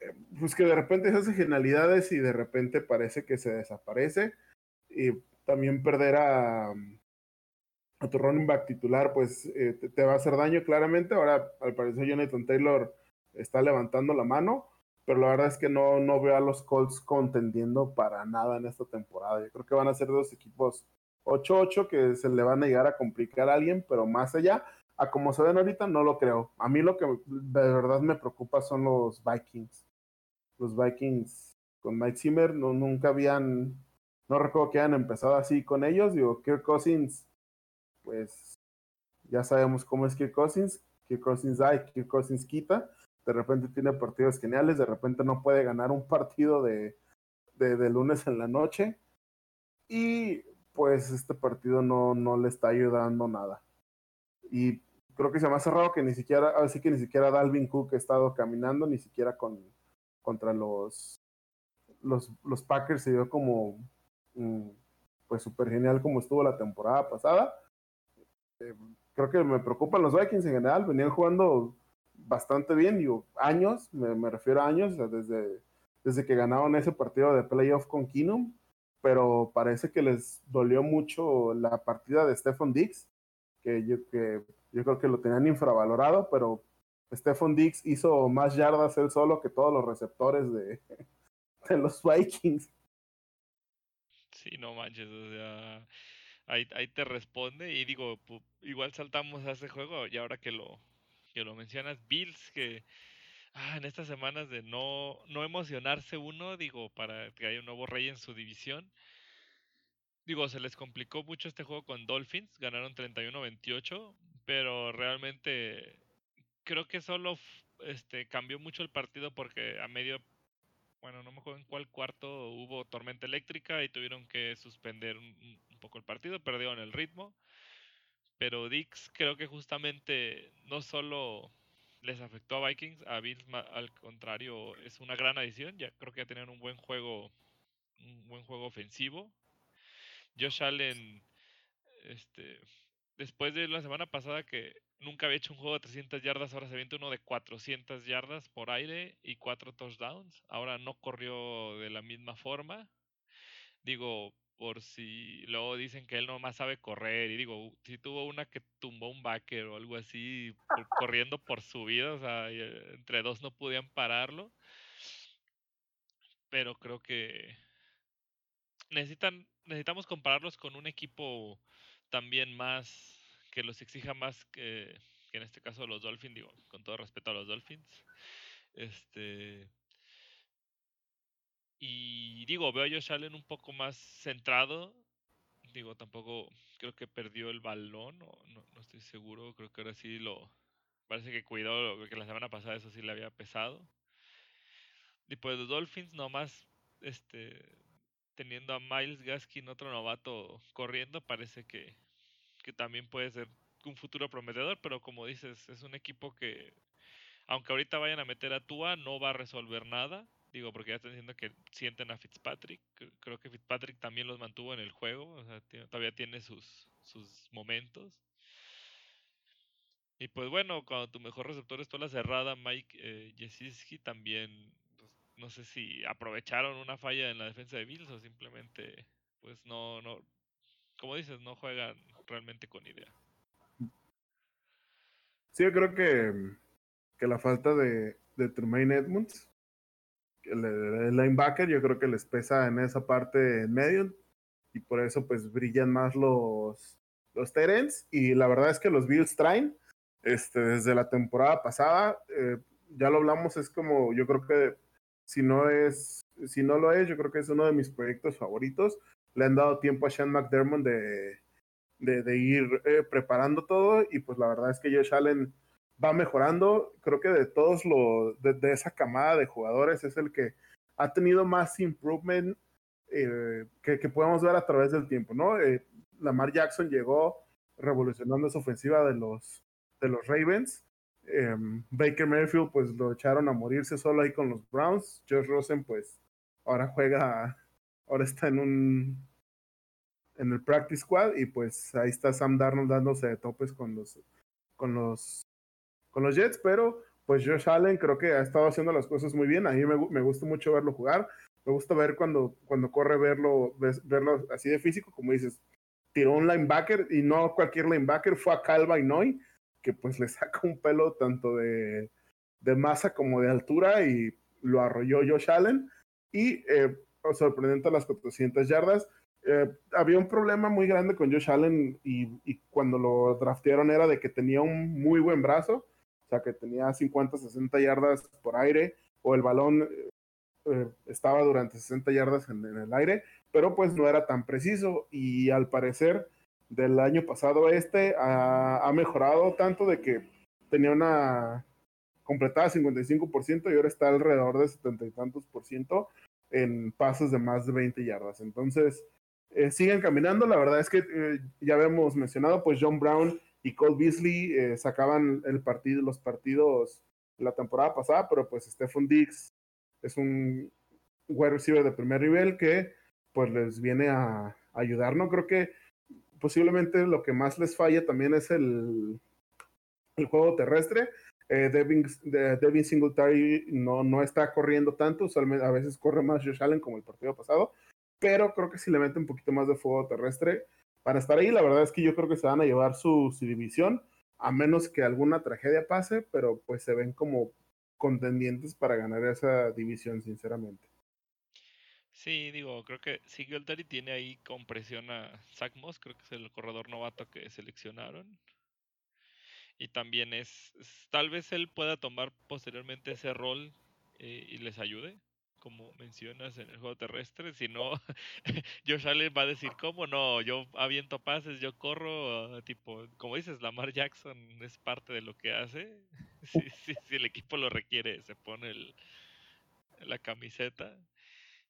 eh, pues que de repente hace genialidades y de repente parece que se desaparece. Y también perder a, a tu running back titular, pues eh, te, va a hacer daño claramente. Ahora, al parecer, Jonathan Taylor está levantando la mano, pero la verdad es que no, no veo a los Colts contendiendo para nada en esta temporada. Yo creo que van a ser dos equipos 8-8 que se le van a llegar a complicar a alguien, pero más allá, a como se ven ahorita, no lo creo. A mí lo que de verdad me preocupa son los Vikings. Los Vikings con Mike Zimmer no, nunca habían, no recuerdo que hayan empezado así con ellos. Digo, Kirk Cousins pues ya sabemos cómo es Kirk Cousins, Kirk Cousins da y Kirk Cousins quita, de repente tiene partidos geniales, de repente no puede ganar un partido de, de, lunes en la noche y pues este partido no, no le está ayudando nada. Y creo que se me ha cerrado que ni siquiera, así que ni siquiera Dalvin Cook ha estado caminando, ni siquiera con, contra los, los, los Packers se dio como mm, pues súper genial como estuvo la temporada pasada. Eh, creo que me preocupan los Vikings en general. Venían jugando bastante bien, digo, años, me, refiero a años, desde, desde que ganaron ese partido de playoff con Keenum, pero parece que les dolió mucho la partida de Stephon Diggs, que yo, que yo creo que lo tenían infravalorado, pero Stephon Diggs hizo más yardas él solo que todos los receptores de, de los Vikings. Sí, no manches, o sea, ahí, ahí te responde y digo, igual saltamos a ese juego y ahora que lo, que lo mencionas, Bills que ah, en estas semanas de no, no emocionarse uno, digo, para que haya un nuevo rey en su división. Digo, se les complicó mucho este juego con Dolphins, ganaron 31-28, pero realmente creo que solo este cambió mucho el partido porque a medio bueno, no me acuerdo en cuál cuarto hubo tormenta eléctrica y tuvieron que suspender un, poco el partido, perdieron el ritmo. Pero Dix creo que justamente no solo les afectó a Vikings, a Bills al contrario es una gran adición, ya creo que ya tenían un buen juego, un buen juego ofensivo. Josh Allen, este, después de la semana pasada que nunca había hecho un juego de 300 yardas, ahora se avienta uno de 400 yardas por aire y cuatro touchdowns. Ahora no corrió de la misma forma. Digo, por si luego dicen que él nomás sabe correr. Y digo, si tuvo una que tumbó un backer o algo así, corriendo por su vida, o sea, eh, entre dos no podían pararlo. Pero creo que necesitan, necesitamos compararlos con un equipo también más que los exija más que, que en este caso los Dolphins, digo, con todo respeto a los Dolphins. Este, y digo, veo a Josh Allen un poco más centrado. Digo, tampoco creo que perdió el balón, no, no, estoy seguro. Creo que ahora sí lo. Parece que cuidó, que la semana pasada eso sí le había pesado. Y pues Dolphins nomás este, teniendo a Miles Gaskin, otro novato, corriendo, parece que, que también puede ser un futuro prometedor, pero como dices, es un equipo que, aunque ahorita vayan a meter a Tua, no va a resolver nada. Digo, porque ya están diciendo que sienten a Fitzpatrick. Creo que Fitzpatrick también los mantuvo en el juego. O sea, todavía tiene sus, sus momentos. Y pues bueno, cuando tu mejor receptor es toda la cerrada, Mike eh, también, pues, no sé si aprovecharon una falla en la defensa de Bills o simplemente, pues no, no, como dices, no juegan realmente con idea. Sí, yo creo que, que la falta de, de Tremaine Edmonds, el, el, linebacker, yo creo que les pesa en esa parte en medio y por eso pues brillan más los, los Terens y la verdad es que los Bills traen este, desde la temporada pasada, eh, ya lo hablamos, es como yo creo que si no es, si no lo es, yo creo que es uno de mis proyectos favoritos. Le han dado tiempo a Sean McDermott de, de, ir eh, preparando todo y pues la verdad es que Josh Allen va mejorando. Creo que de todos los, de, esa camada de jugadores es el que ha tenido más improvement eh, que, que, podemos ver a través del tiempo, ¿no? Eh, Lamar Jackson llegó revolucionando esa ofensiva de los, de los Ravens. Eh, Baker Mayfield, pues lo echaron a morirse solo ahí con los Browns. Josh Rosen, pues ahora juega, ahora está en un en el practice squad y pues ahí está Sam Darnold dándose de topes con los con los con los Jets, pero pues Josh Allen creo que ha estado haciendo las cosas muy bien. A mí me, me gusta mucho verlo jugar. Me gusta ver cuando, cuando corre verlo, verlo así de físico, como dices, tiró un linebacker y no cualquier linebacker, fue a Calva y Noy, que pues le saca un pelo tanto de, de masa como de altura y lo arrolló Josh Allen. Y eh, sorprendente a las 400 yardas. Eh, había un problema muy grande con Josh Allen y, y, cuando lo draftearon era de que tenía un muy buen brazo, o sea que tenía 50, 60 yardas por aire o el balón eh, estaba durante 60 yardas en, en, el aire, pero pues no era tan preciso y al parecer del año pasado este ha, ha mejorado tanto de que tenía una completada 55% y ahora está alrededor de 70 y tantos por ciento en pasos de más de 20 yardas. Entonces, eh, siguen caminando. La verdad es que eh, ya habíamos mencionado, pues John Brown y Cole Beasley eh, sacaban el partido, los partidos la temporada pasada, pero pues Stephon Diggs es un wide receiver de primer nivel que pues les viene a, ayudar. No creo que posiblemente lo que más les falla también es el, el juego terrestre. Eh, Devin, de, Devin, Singletary no, no está corriendo tanto, usualmente a veces corre más Josh Allen como el partido pasado, pero creo que si le mete un poquito más de fuego terrestre para estar ahí, la verdad es que yo creo que se van a llevar su, división, a menos que alguna tragedia pase, pero pues se ven como contendientes para ganar esa división, sinceramente. Sí, digo, creo que Singletary tiene ahí con presión a Zach Moss, creo que es el corredor novato que seleccionaron. Y también es, es tal vez él pueda tomar posteriormente ese rol eh, y les ayude, como mencionas en el juego terrestre. Si no, Josh Allen va a decir, ¿cómo no? Yo aviento pases, yo corro, tipo, como dices, Lamar Jackson es parte de lo que hace. si, si, si el equipo lo requiere, se pone el, la camiseta.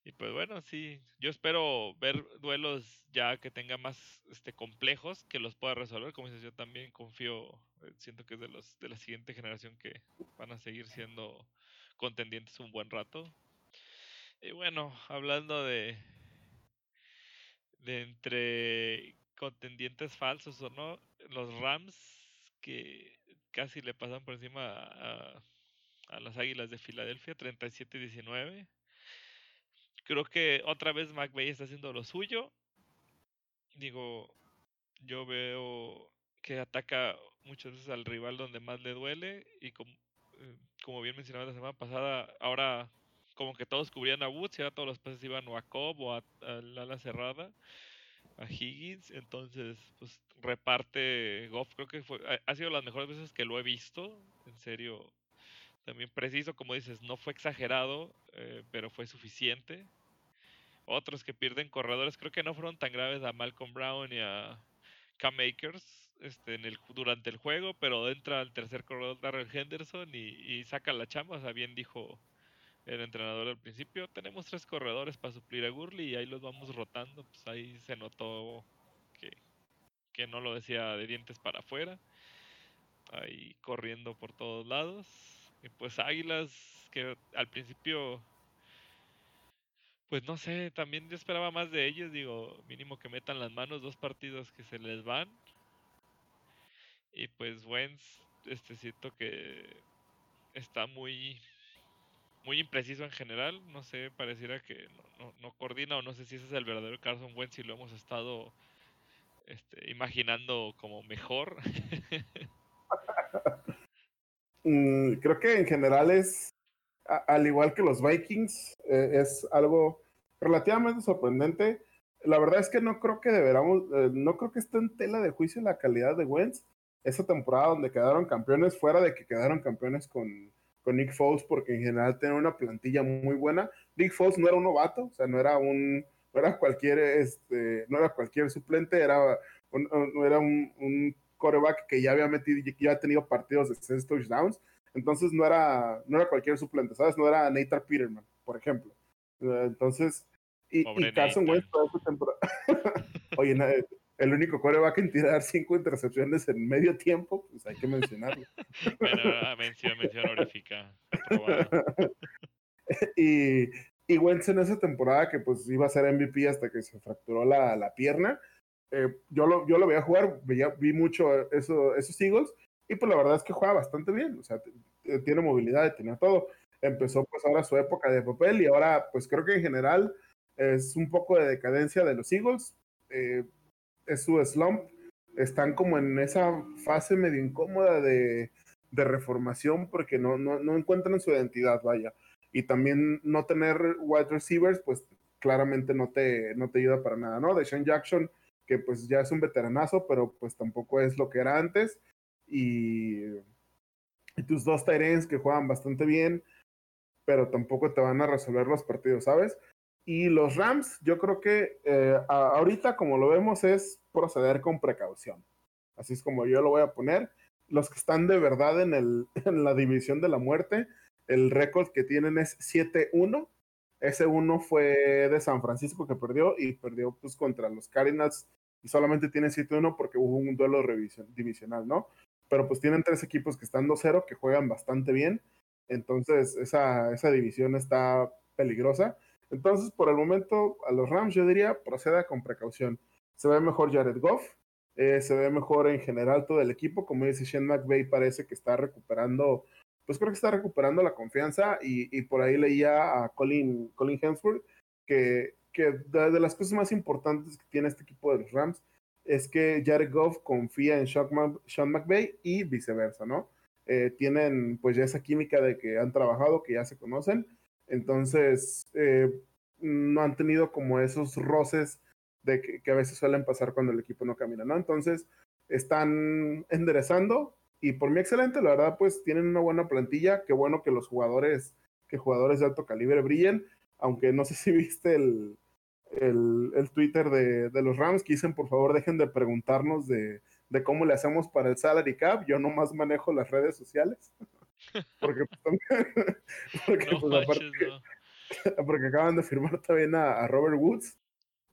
Y pues bueno, sí, yo espero ver duelos ya que tengan más este complejos, que los pueda resolver. Como dices, yo también confío, eh, siento que es de los de la siguiente generación que van a seguir siendo contendientes un buen rato. Y bueno, hablando de de entre contendientes falsos o no, los Rams que casi le pasan por encima a, a las Águilas de Filadelfia, 37-19 creo que otra vez McVay está haciendo lo suyo. Digo, yo veo que ataca muchas veces al rival donde más le duele y como, eh, como bien mencionaba la semana pasada, ahora como que todos cubrían a Woods y ahora todos los pases iban o a Cobb o a, a la ala cerrada, a Higgins, entonces pues reparte Goff, creo que fue, ha, sido las mejores veces que lo he visto, en serio, también preciso, como dices, no fue exagerado, eh, pero fue suficiente. Otros que pierden corredores, creo que no fueron tan graves a Malcolm Brown y a Cam Akers este, en el, durante el juego, pero entra el tercer corredor Darrell Henderson y, y, saca la chamba. O sea, bien dijo el entrenador al principio, tenemos tres corredores para suplir a Gurley y ahí los vamos rotando. Pues ahí se notó que, que no lo decía de dientes para afuera. Ahí corriendo por todos lados y pues Águilas, que al principio, pues no sé, también yo esperaba más de ellos, digo, mínimo que metan las manos dos partidos que se les van. Y pues Wentz, este siento que está muy muy impreciso en general, no sé, pareciera que no, no, no coordina o no sé si ese es el verdadero Carson Wentz y lo hemos estado este, imaginando como mejor. mm, creo que en general es, al igual que los Vikings, eh, es algo relativamente sorprendente. La verdad es que no creo que deberamos, eh, no creo que esté en tela de juicio la calidad de Wentz. Esa temporada donde quedaron campeones, fuera de que quedaron campeones con, con Nick Foles, porque en general tenía una plantilla muy buena. Nick Foles no era un novato, o sea, no era un, no era cualquier, este, no era cualquier suplente, era un, era un, un coreback que ya había metido, ya había tenido partidos de seis touchdowns, entonces no era, no era cualquier suplente, ¿sabes? No era Nathan Peterman, por ejemplo. Entonces, y, y Carson Wentz toda esta temporada. Oye, el único coreback en tirar cinco intercepciones en medio tiempo, pues hay que mencionarlo. bueno, ah, mención, mención honorífica. y, y Wentz en esa temporada que pues iba a ser MVP hasta que se fracturó la, la pierna, eh, yo, lo, yo lo veía jugar, veía, vi mucho eso, esos Eagles y pues la verdad es que juega bastante bien, o sea, tiene movilidad, tenía todo. Empezó pues ahora su época de papel y ahora pues creo que en general es un poco de decadencia de los Eagles. Eh, es su slump. Están como en esa fase medio incómoda de, de reformación porque no, no, no, encuentran su identidad, vaya. Y también no tener wide receivers, pues claramente no te, no te ayuda para nada, ¿no? De Sean Jackson, que pues ya es un veteranazo, pero pues tampoco es lo que era antes. Y, y tus dos Tyrens que juegan bastante bien, pero tampoco te van a resolver los partidos, ¿sabes? Y los Rams, yo creo que eh, ahorita, como lo vemos, es proceder con precaución. Así es como yo lo voy a poner. Los que están de verdad en, el, en la división de la muerte, el récord que tienen es 7-1. Ese 1 fue de San Francisco que perdió y perdió pues contra los Cardinals y solamente tiene 7-1 porque hubo un duelo divisional, ¿no? Pero pues tienen tres equipos que están 2-0, que juegan bastante bien. Entonces esa, esa división está peligrosa. Entonces, por el momento, a los Rams yo diría, proceda con precaución. Se ve mejor Jared Goff, eh, se ve mejor en general todo el equipo. Como dice Shane McVay, parece que está recuperando, pues creo que está recuperando la confianza. Y, por ahí leía a Colin, Colin Hemsworth que, que de, las cosas más importantes que tiene este equipo de los Rams es que Jared Goff confía en Sean McVay y viceversa, ¿no? Eh, tienen pues ya esa química de que han trabajado, que ya se conocen entonces, eh, no han tenido como esos roces de que, a veces suelen pasar cuando el equipo no camina, ¿no? Entonces, están enderezando y por mí excelente, la verdad, pues tienen una buena plantilla, qué bueno que los jugadores, que jugadores de alto calibre brillen, aunque no sé si viste el, el, Twitter de, de, los Rams que dicen, por favor, dejen de preguntarnos de, de cómo le hacemos para el salary cap, yo nomás manejo las redes sociales. porque, pues, porque, pues, aparte, porque acaban de firmar también a, Robert Woods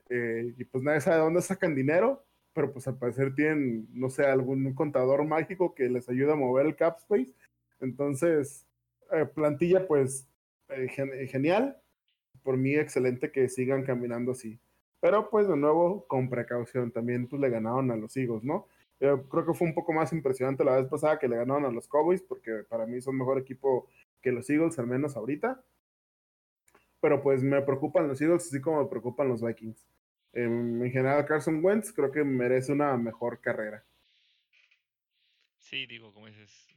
eh, y pues nadie sabe de dónde sacan dinero, pero pues al parecer tienen, no sé, algún contador mágico que les ayuda a mover el cap space. Entonces, eh, plantilla pues eh, genial. Por mí excelente que sigan caminando así. Pero pues de nuevo, con precaución, también pues le ganaron a los Eagles, ¿no? Creo que fue un poco más impresionante la vez pasada que le ganaron a los Cowboys, porque para mí son mejor equipo que los Eagles, al menos ahorita. Pero pues me preocupan los Eagles, así como me preocupan los Vikings. En, general, Carson Wentz creo que merece una mejor carrera. Sí, digo, como dices,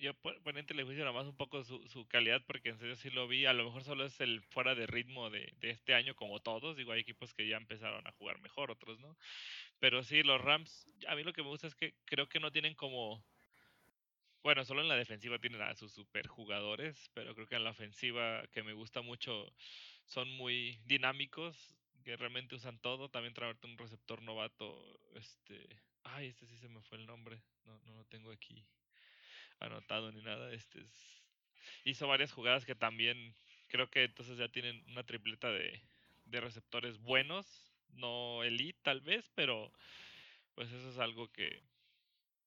yo ponente le juicio nada más un poco su, su, calidad porque en serio sí lo vi, a lo mejor solo es el fuera de ritmo de, de, este año como todos, digo, hay equipos que ya empezaron a jugar mejor, otros no, pero sí, los Rams, a mí lo que me gusta es que creo que no tienen como... Bueno, solo en la defensiva tienen a sus super jugadores, pero creo que en la ofensiva, que me gusta mucho, son muy dinámicos, que realmente usan todo. También traerte un receptor novato, este... Ay, este sí se me fue el nombre, no, no lo tengo aquí anotado ni nada. Este es... Hizo varias jugadas que también creo que entonces ya tienen una tripleta de, receptores buenos no elite tal vez, pero pues eso es algo que,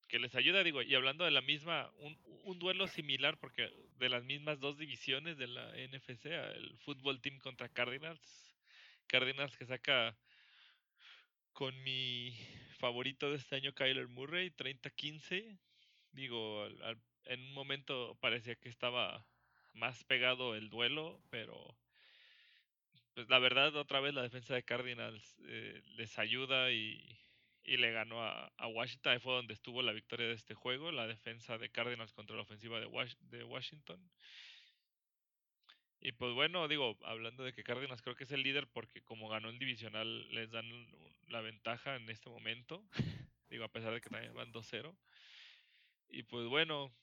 que les ayuda, digo, y hablando de la misma, un, un, duelo similar, porque de las mismas dos divisiones de la NFC, el fútbol team contra Cardinals, Cardinals que saca con mi favorito de este año, Kyler Murray, 30-15, digo, en un momento parecía que estaba más pegado el duelo, pero pues la verdad, otra vez la defensa de Cardinals eh, les ayuda y, y le ganó a, a, Washington. Ahí fue donde estuvo la victoria de este juego, la defensa de Cardinals contra la ofensiva de, de Washington. Y pues bueno, digo, hablando de que Cardinals creo que es el líder porque como ganó el divisional les dan la ventaja en este momento. digo, a pesar de que también van 2-0. Y pues bueno,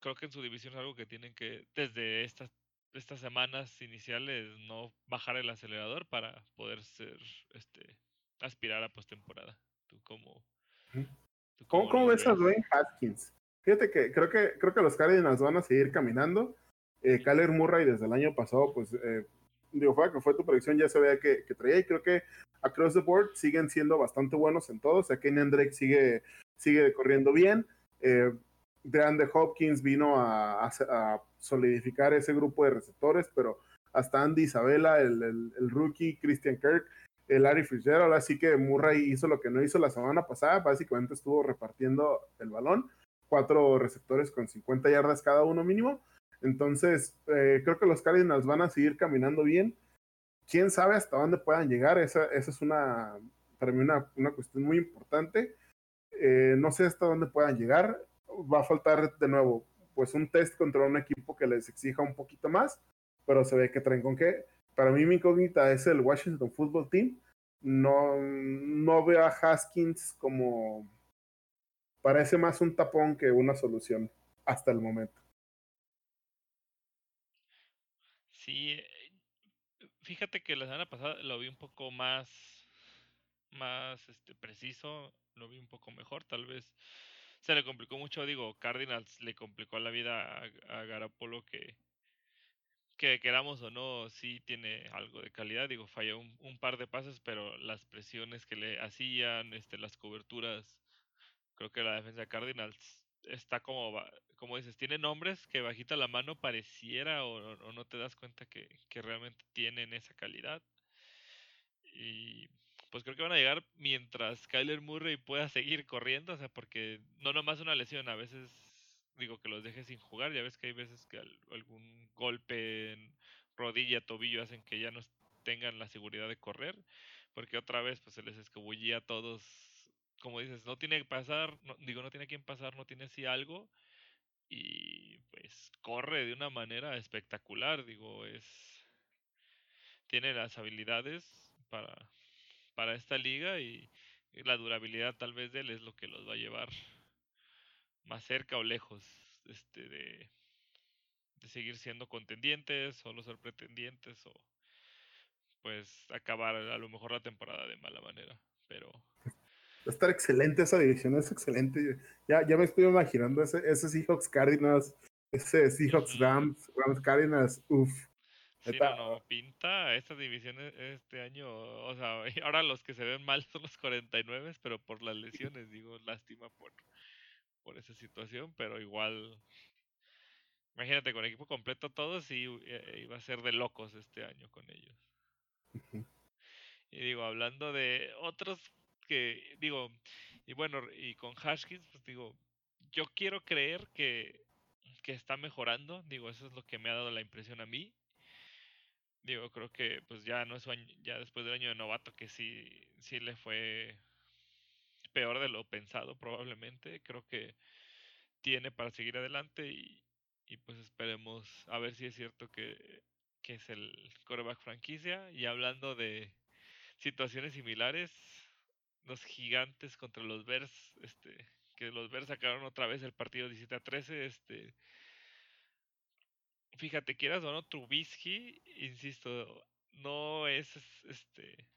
creo que en su división es algo que tienen que, desde estas, estas semanas iniciales, no bajar el acelerador para poder ser, este, aspirar a postemporada. ¿Tú cómo, ¿Cómo, ¿Cómo ves a Dwayne Haskins? Fíjate que creo que creo que los Cardinals van a seguir caminando. Eh, Kyler Murray desde el año pasado, pues, eh, digo, fue que fue tu predicción, ya se veía que, que, traía y creo que across the board siguen siendo bastante buenos en todo. O sea, Kenny Drake sigue, sigue corriendo bien. Eh, de Hopkins vino a, solidificar ese grupo de receptores, pero hasta Andy Isabella, el, rookie, Christian Kirk, el Larry Fitzgerald, así que Murray hizo lo que no hizo la semana pasada, básicamente estuvo repartiendo el balón, cuatro receptores con 50 yardas cada uno mínimo, entonces eh, creo que los Cardinals van a seguir caminando bien, quién sabe hasta dónde puedan llegar, esa, esa es una, para mí una, una cuestión muy importante, eh, no sé hasta dónde puedan llegar, va a faltar de nuevo, pues un test contra un equipo que les exija un poquito más, pero se ve que traen con qué. Para mí mi incógnita es el Washington Football Team. No, no veo a Haskins como... Parece más un tapón que una solución hasta el momento. Sí, fíjate que la semana pasada lo vi un poco más, más este, preciso, lo vi un poco mejor, tal vez se le complicó mucho, digo, Cardinals le complicó la vida a, Garapolo que, que queramos o no, sí tiene algo de calidad, digo, falló un, par de pases, pero las presiones que le hacían, este, las coberturas, creo que la defensa de Cardinals está como, como dices, tiene nombres que bajita la mano pareciera o, o no te das cuenta que, que realmente tienen esa calidad. Y pues creo que van a llegar mientras Kyler Murray pueda seguir corriendo, o sea, porque no nomás una lesión, a veces digo que los deje sin jugar, ya ves que hay veces que algún golpe en rodilla, tobillo hacen que ya no tengan la seguridad de correr, porque otra vez pues se les escabullía a todos, como dices, no tiene que pasar, digo, no tiene quien pasar, no tiene así algo, y pues corre de una manera espectacular, digo, es tiene las habilidades para para esta liga y, la durabilidad tal vez de él es lo que los va a llevar más cerca o lejos este de, de seguir siendo contendientes, solo ser pretendientes o pues acabar a lo mejor la temporada de mala manera, pero va a estar excelente esa división, es excelente. Ya, ya me estoy imaginando ese, ese Seahawks Cardinals, ese Seahawks Rams, Rams Cardinals, uff. Sí, no, no, pinta esta división este año, o sea, ahora los que se ven mal son los 49, pero por las lesiones, digo, lástima por, por esa situación, pero igual, imagínate, con equipo completo todos y eh, iba a ser de locos este año con ellos. Y digo, hablando de otros que, digo, y bueno, y con Hashkins, pues digo, yo quiero creer que, que está mejorando, digo, eso es lo que me ha dado la impresión a mí Digo, creo que pues ya no es ya después del año de novato que sí, sí le fue peor de lo pensado probablemente. Creo que tiene para seguir adelante y, y pues esperemos a ver si es cierto que, que es el coreback franquicia. Y hablando de situaciones similares, los gigantes contra los Bears, este, que los Bears sacaron otra vez el partido 17 a 13, este fíjate, quieras o no, Trubisky, insisto, no es este.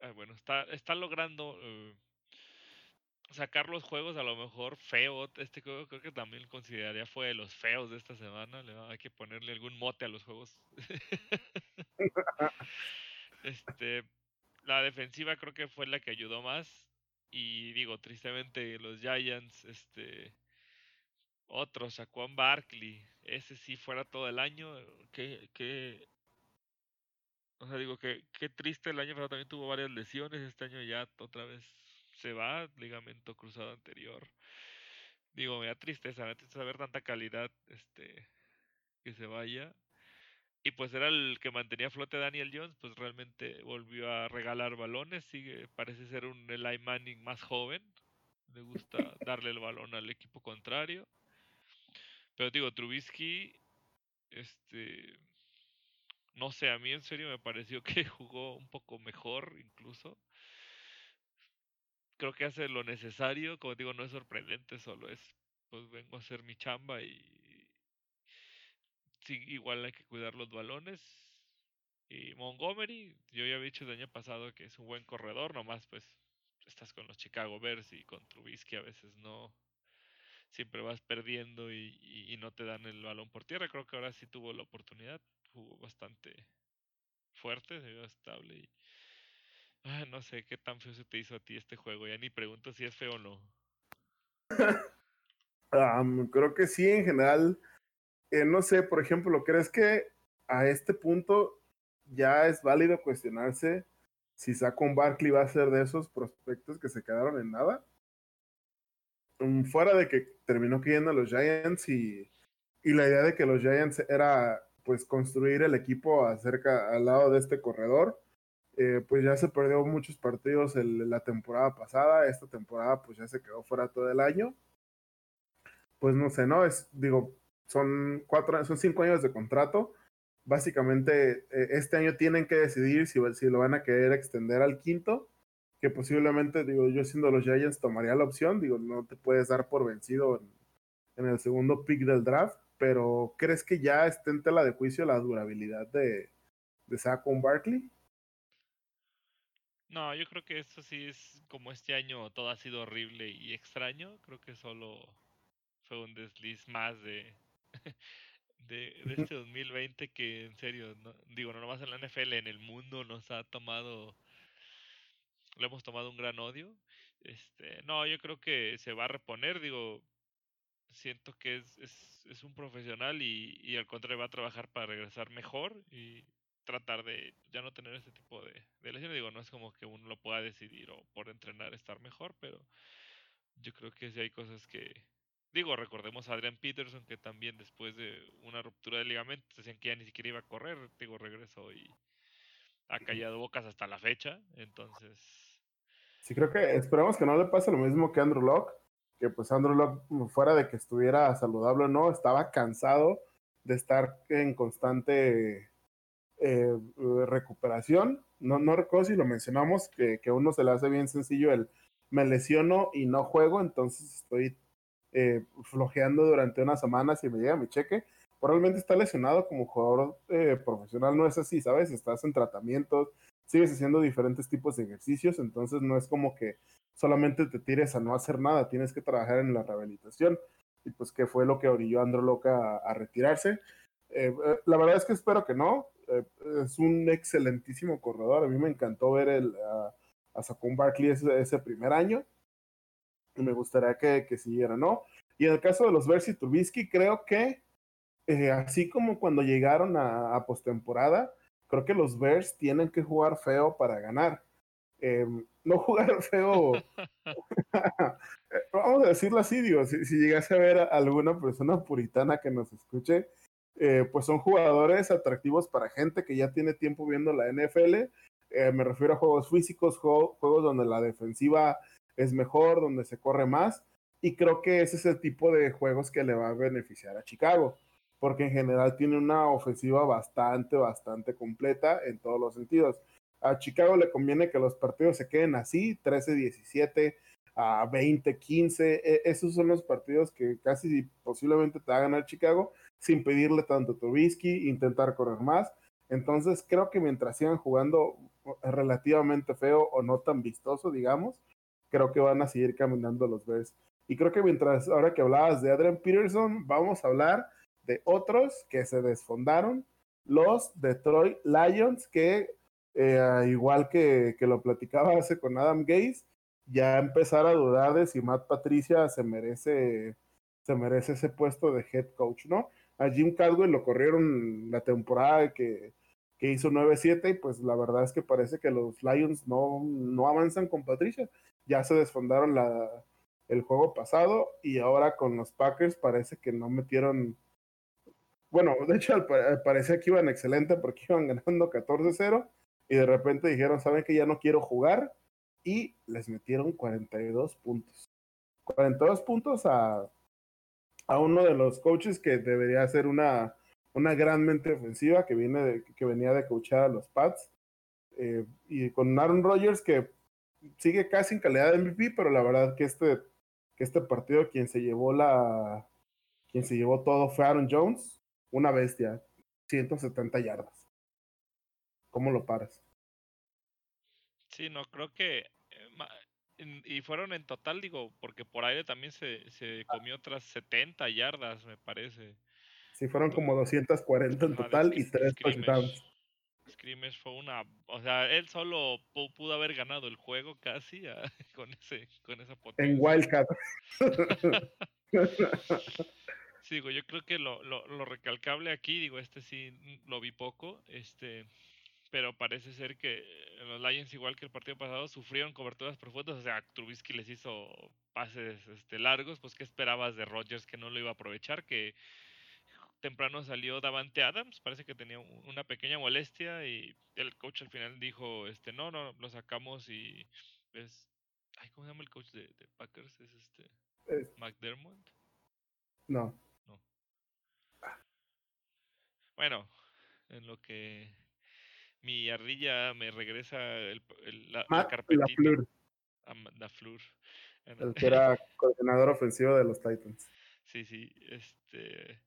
Ah, bueno, está, está logrando eh, sacar los juegos a lo mejor feo. Este juego creo que también consideraría fue de los feos de esta semana. Le hay que ponerle algún mote a los juegos. este, la defensiva creo que fue la que ayudó más. Y digo, tristemente, los Giants, este otro, Saquon Barkley. Ese sí fuera todo el año. Qué, qué. O sea, digo que qué triste el año pasado también tuvo varias lesiones. Este año ya otra vez se va. Ligamento cruzado anterior. Digo, me da tristeza, me da tristeza ver tanta calidad este que se vaya. y pues era el que mantenía flote Daniel Jones, pues realmente volvió a regalar balones, sigue, parece ser un Eli Manning más joven, le gusta darle el balón al equipo contrario. Pero digo, Trubisky, este, no sé, a mí en serio me pareció que jugó un poco mejor incluso. Creo que hace lo necesario, como digo, no es sorprendente, solo es, pues vengo a hacer mi chamba y sí, igual hay que cuidar los balones. Y Montgomery, yo ya había dicho el año pasado que es un buen corredor, nomás pues estás con los Chicago Bears y con Trubisky a veces no, siempre vas perdiendo y, no te dan el balón por tierra. Creo que ahora sí tuvo la oportunidad, jugó bastante fuerte, se vio estable y ah, no sé qué tan feo se te hizo a ti este juego. Ya ni pregunto si es feo o no. creo que sí, en general. Eh, no sé, por ejemplo, ¿crees que a este punto ya es válido cuestionarse si Saquon Barkley va a ser de esos prospectos que se quedaron en nada? Fuera de que terminó cayendo a los Giants y, y la idea de que los Giants era pues construir el equipo acerca al lado de este corredor, eh, pues ya se perdió muchos partidos la temporada pasada, esta temporada pues ya se quedó fuera todo el año. Pues no sé, ¿no? Es, digo, son cuatro, son cinco años de contrato. Básicamente, eh, este año tienen que decidir si, si lo van a querer extender al quinto que posiblemente, digo, yo siendo los Giants tomaría la opción, digo, no te puedes dar por vencido en, el segundo pick del draft, pero ¿crees que ya esté en tela de juicio la durabilidad de, de Saquon Barkley? No, yo creo que eso sí es como este año todo ha sido horrible y extraño, creo que solo fue un desliz más de, de, este 2020 que en serio, no, digo, no nomás en la NFL, en el mundo nos ha tomado le hemos tomado un gran odio. Este, no, yo creo que se va a reponer, digo, siento que es, es, es un profesional y, y, al contrario va a trabajar para regresar mejor y tratar de ya no tener ese tipo de, de lesiones. Digo, no es como que uno lo pueda decidir o por entrenar estar mejor, pero yo creo que sí hay cosas que... Digo, recordemos a Adrian Peterson que también después de una ruptura de ligamentos decían que ya ni siquiera iba a correr, digo, regresó y ha callado bocas hasta la fecha, entonces Sí, creo que esperamos que no le pase lo mismo que Andrew Locke, que pues Andrew Locke, fuera de que estuviera saludable o no, estaba cansado de estar en constante eh, recuperación. No, no recuerdo si lo mencionamos, que, que a uno se le hace bien sencillo el me lesiono y no juego, entonces estoy eh, flojeando durante unas semanas y me llega mi cheque. Probablemente está lesionado como jugador eh, profesional, no es así, ¿sabes? Estás en tratamientos, sigues haciendo diferentes tipos de ejercicios, entonces no es como que solamente te tires a no hacer nada, tienes que trabajar en la rehabilitación. Y pues que fue lo que orilló a Andrew Loca a, retirarse. Eh, eh, la verdad es que espero que no. Eh, es un excelentísimo corredor. A mí me encantó ver el, a, a Saquon Barkley ese, primer año. Y me gustaría que, que siguiera, ¿no? Y en el caso de los Bears y Trubisky, creo que así como cuando llegaron a, a postemporada, creo que los Bears tienen que jugar feo para ganar. Em, no jugar feo, vamos a decirlo así, digo, si, si llegase a ver a alguna persona puritana que nos escuche, eh, pues son jugadores atractivos para gente que ya tiene tiempo viendo la NFL. Eh, me refiero a juegos físicos, juegos donde la defensiva es mejor, donde se corre más. Y creo que ese es el tipo de juegos que le va a beneficiar a Chicago porque en general tiene una ofensiva bastante, bastante completa en todos los sentidos. A Chicago le conviene que los partidos se queden así, 13-17, a 20-15. E, esos son los partidos que casi posiblemente te va a ganar Chicago sin pedirle tanto a Trubisky, intentar correr más. Entonces creo que mientras sigan jugando relativamente feo o no tan vistoso, digamos, creo que van a seguir caminando los Bears. Y creo que mientras, ahora que hablabas de Adrian Peterson, vamos a hablar otros que se desfondaron, los Detroit Lions, que eh, igual que, que, lo platicaba hace con Adam Gaze, ya empezar a dudar de si Matt Patricia se merece, se merece ese puesto de head coach, ¿no? A Jim Caldwell lo corrieron la temporada que, que hizo 9-7 y pues la verdad es que parece que los Lions no, no avanzan con Patricia. Ya se desfondaron la, el juego pasado y ahora con los Packers parece que no metieron bueno, de hecho parecía que iban excelente porque iban ganando 14-0 y de repente dijeron, saben que ya no quiero jugar y les metieron 42 puntos. 42 puntos a, a uno de los coaches que debería ser una, una gran mente ofensiva que, viene que venía de coachar a los Pats. Eh, y con Aaron Rodgers que sigue casi en calidad de MVP, pero la verdad que este, que este partido quien se llevó la quien se llevó todo fue Aaron Jones, una bestia, 170 yardas. ¿Cómo lo paras? Sí, no, creo que eh, y fueron en total, digo, porque por aire también se, se comió otras 70 yardas, me parece. Sí, fueron como 240 en total y tres touchdowns. Scrimmage fue una, o sea, él solo pudo haber ganado el juego casi con ese con esa potencia. En Wildcat. sí, digo, yo creo que lo, lo, lo, recalcable aquí, digo, este sí lo vi poco, este, pero parece ser que los Lions, igual que el partido pasado, sufrieron coberturas profundas, o sea, Trubisky les hizo pases este, largos, pues ¿qué esperabas de Rodgers que no lo iba a aprovechar? Que temprano salió Davante Adams, parece que tenía una pequeña molestia y el coach al final dijo, este, no, no, lo sacamos y es, ay, ¿cómo se llama el coach de, Packers? Es este, McDermott. No. No. Bueno, en lo que mi ardilla me regresa el, la, carpetita. La Flur. El que era coordinador ofensivo de los Titans. Sí, sí, este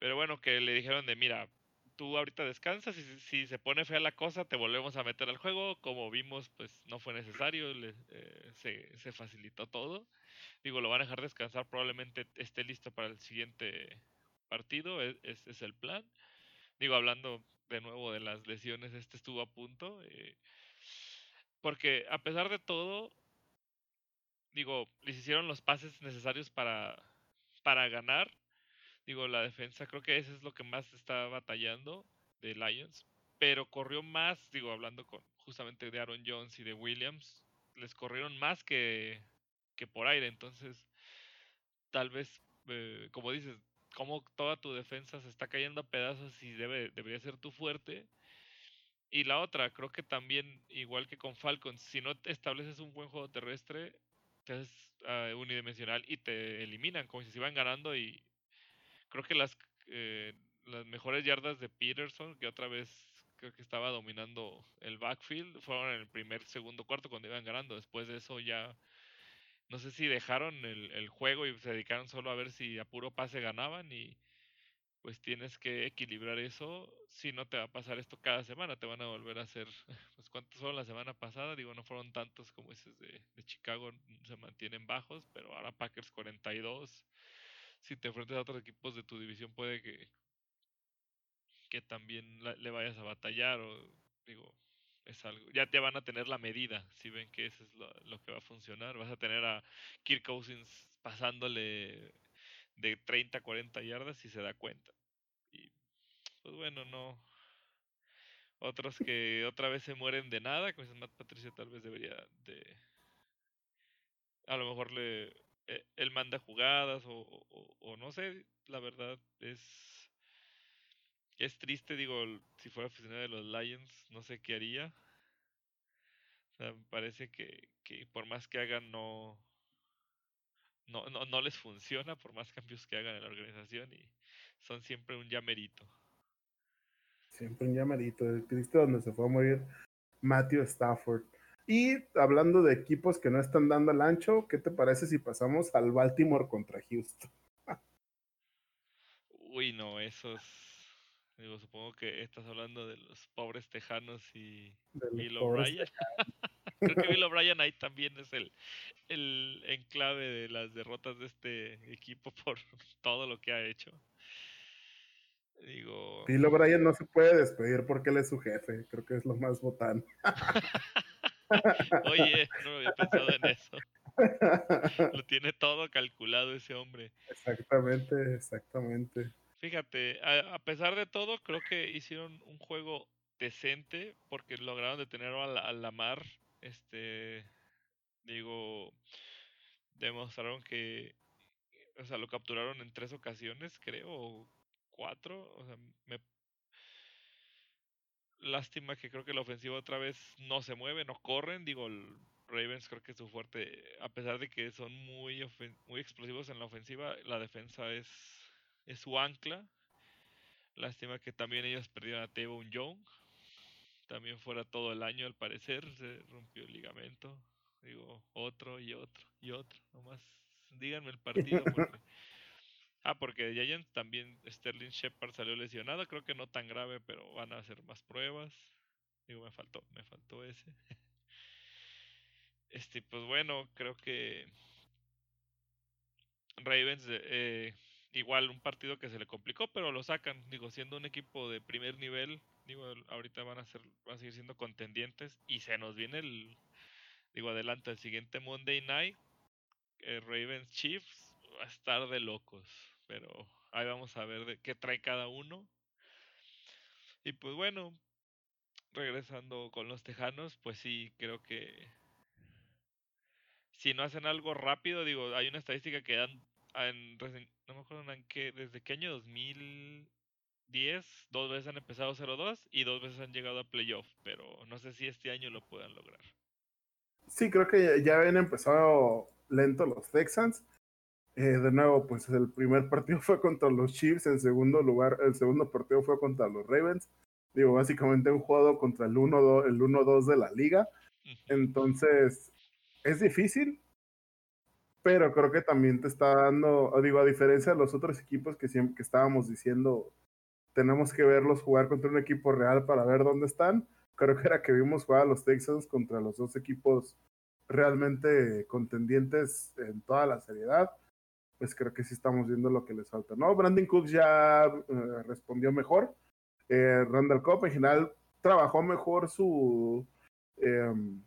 pero bueno, que le dijeron de, mira, tú ahorita descansas y si, se pone fea la cosa, te volvemos a meter al juego. Como vimos, pues no fue necesario, eh, se, facilitó todo. Digo, lo van a dejar descansar, probablemente esté listo para el siguiente partido, e, ese es el plan. Digo, hablando de nuevo de las lesiones, este estuvo a punto. Eh, porque a pesar de todo, digo, les hicieron los pases necesarios para, para ganar Digo, la defensa, creo que eso es lo que más está batallando de Lions. Pero corrió más, digo, hablando con justamente de Aaron Jones y de Williams, les corrieron más que, que por aire. Entonces, tal vez, eh, como dices, como toda tu defensa se está cayendo a pedazos y debe, debería ser tu fuerte. Y la otra, creo que también, igual que con Falcons, si no estableces un buen juego terrestre, te haces uh, unidimensional y te eliminan, como si se iban ganando y creo que las, eh, las mejores yardas de Peterson, que otra vez creo que estaba dominando el backfield, fueron en el primer, segundo, cuarto cuando iban ganando. Después de eso ya, no sé si dejaron el, el juego y se dedicaron solo a ver si a puro pase ganaban y pues tienes que equilibrar eso. Si no te va a pasar esto cada semana, te van a volver a hacer, pues cuántos fueron la semana pasada, digo, no fueron tantos como esos de, de Chicago, se mantienen bajos, pero ahora Packers 42 si te enfrentas a otros equipos de tu división puede que, que también le vayas a batallar o digo, es algo, ya te van a tener la medida, si ven que eso es lo, que va a funcionar, vas a tener a Kirk Cousins pasándole de 30 a 40 yardas si se da cuenta. Y pues bueno, no. Otros que otra vez se mueren de nada, como Matt Patricia tal vez debería de... A lo mejor le eh, él manda jugadas o, o, no sé, la verdad es es triste, digo, si fuera aficionado de los Lions, no sé qué haría. O sea, me parece que, que por más que hagan no, no, no, no les funciona, por más cambios que hagan en la organización y son siempre un llamerito. Siempre un llamerito, el triste donde se fue a morir Matthew Stafford. Y hablando de equipos que no están dando el ancho, ¿qué te parece si pasamos al Baltimore contra Houston? Uy, no, esos. Digo, supongo que estás hablando de los pobres tejanos y Bill O'Brien. Creo que Bill O'Brien ahí también es el, el enclave de las derrotas de este equipo por todo lo que ha hecho. Digo. Bill O'Brien no se puede despedir porque él es su jefe. Creo que es lo más botán. Oye, no había pensado en eso. Lo tiene todo calculado ese hombre. Exactamente, exactamente. Fíjate, a, pesar de todo, creo que hicieron un juego decente porque lograron detener a la, mar. Este, digo, demostraron que, o sea, lo capturaron en tres ocasiones, creo, 4. O sea, me... Lástima que creo que la ofensiva otra vez no se mueve, no corren. Digo, el Ravens creo que es su fuerte, a pesar de que son muy, muy explosivos en la ofensiva, la defensa es, es su ancla. Lástima que también ellos perdieron a un Young. También fuera todo el año al parecer, se rompió el ligamento. Digo, otro y otro y otro. Nomás díganme el partido porque... Ah, porque Giants también Sterling Shepard salió lesionado, creo que no tan grave, pero van a hacer más pruebas. Digo, me faltó, me faltó ese. Este, pues bueno, creo que Ravens eh, igual un partido que se le complicó, pero lo sacan, digo, siendo un equipo de primer nivel, digo, ahorita van a ser van a seguir siendo contendientes y se nos viene el digo, adelante el siguiente Monday Night eh, Ravens Chiefs va a estar de locos, pero ahí vamos a ver de qué trae cada uno. Y pues bueno, regresando con los Tejanos, pues sí, creo que si no hacen algo rápido, digo, hay una estadística que dan en, no me acuerdo en qué, desde qué año 2010, dos veces han empezado 0-2 y dos veces han llegado a playoff, pero no sé si este año lo puedan lograr. Sí, creo que ya habían empezado lento los Texans. Eh, de nuevo, pues el primer partido fue contra los Chiefs, en segundo lugar, el segundo partido fue contra los Ravens. Digo, básicamente un juego contra el 1-2 el 1-2 de la liga. Entonces, es difícil, pero creo que también te está dando, digo, a diferencia de los otros equipos que siempre que estábamos diciendo, tenemos que verlos jugar contra un equipo real para ver dónde están. Creo que era que vimos jugar a los Texans contra los dos equipos realmente contendientes en toda la seriedad, pues creo que sí estamos viendo lo que les falta. No, Brandon Cooks ya eh, respondió mejor. Eh, Randall Cobb en general trabajó mejor su, em,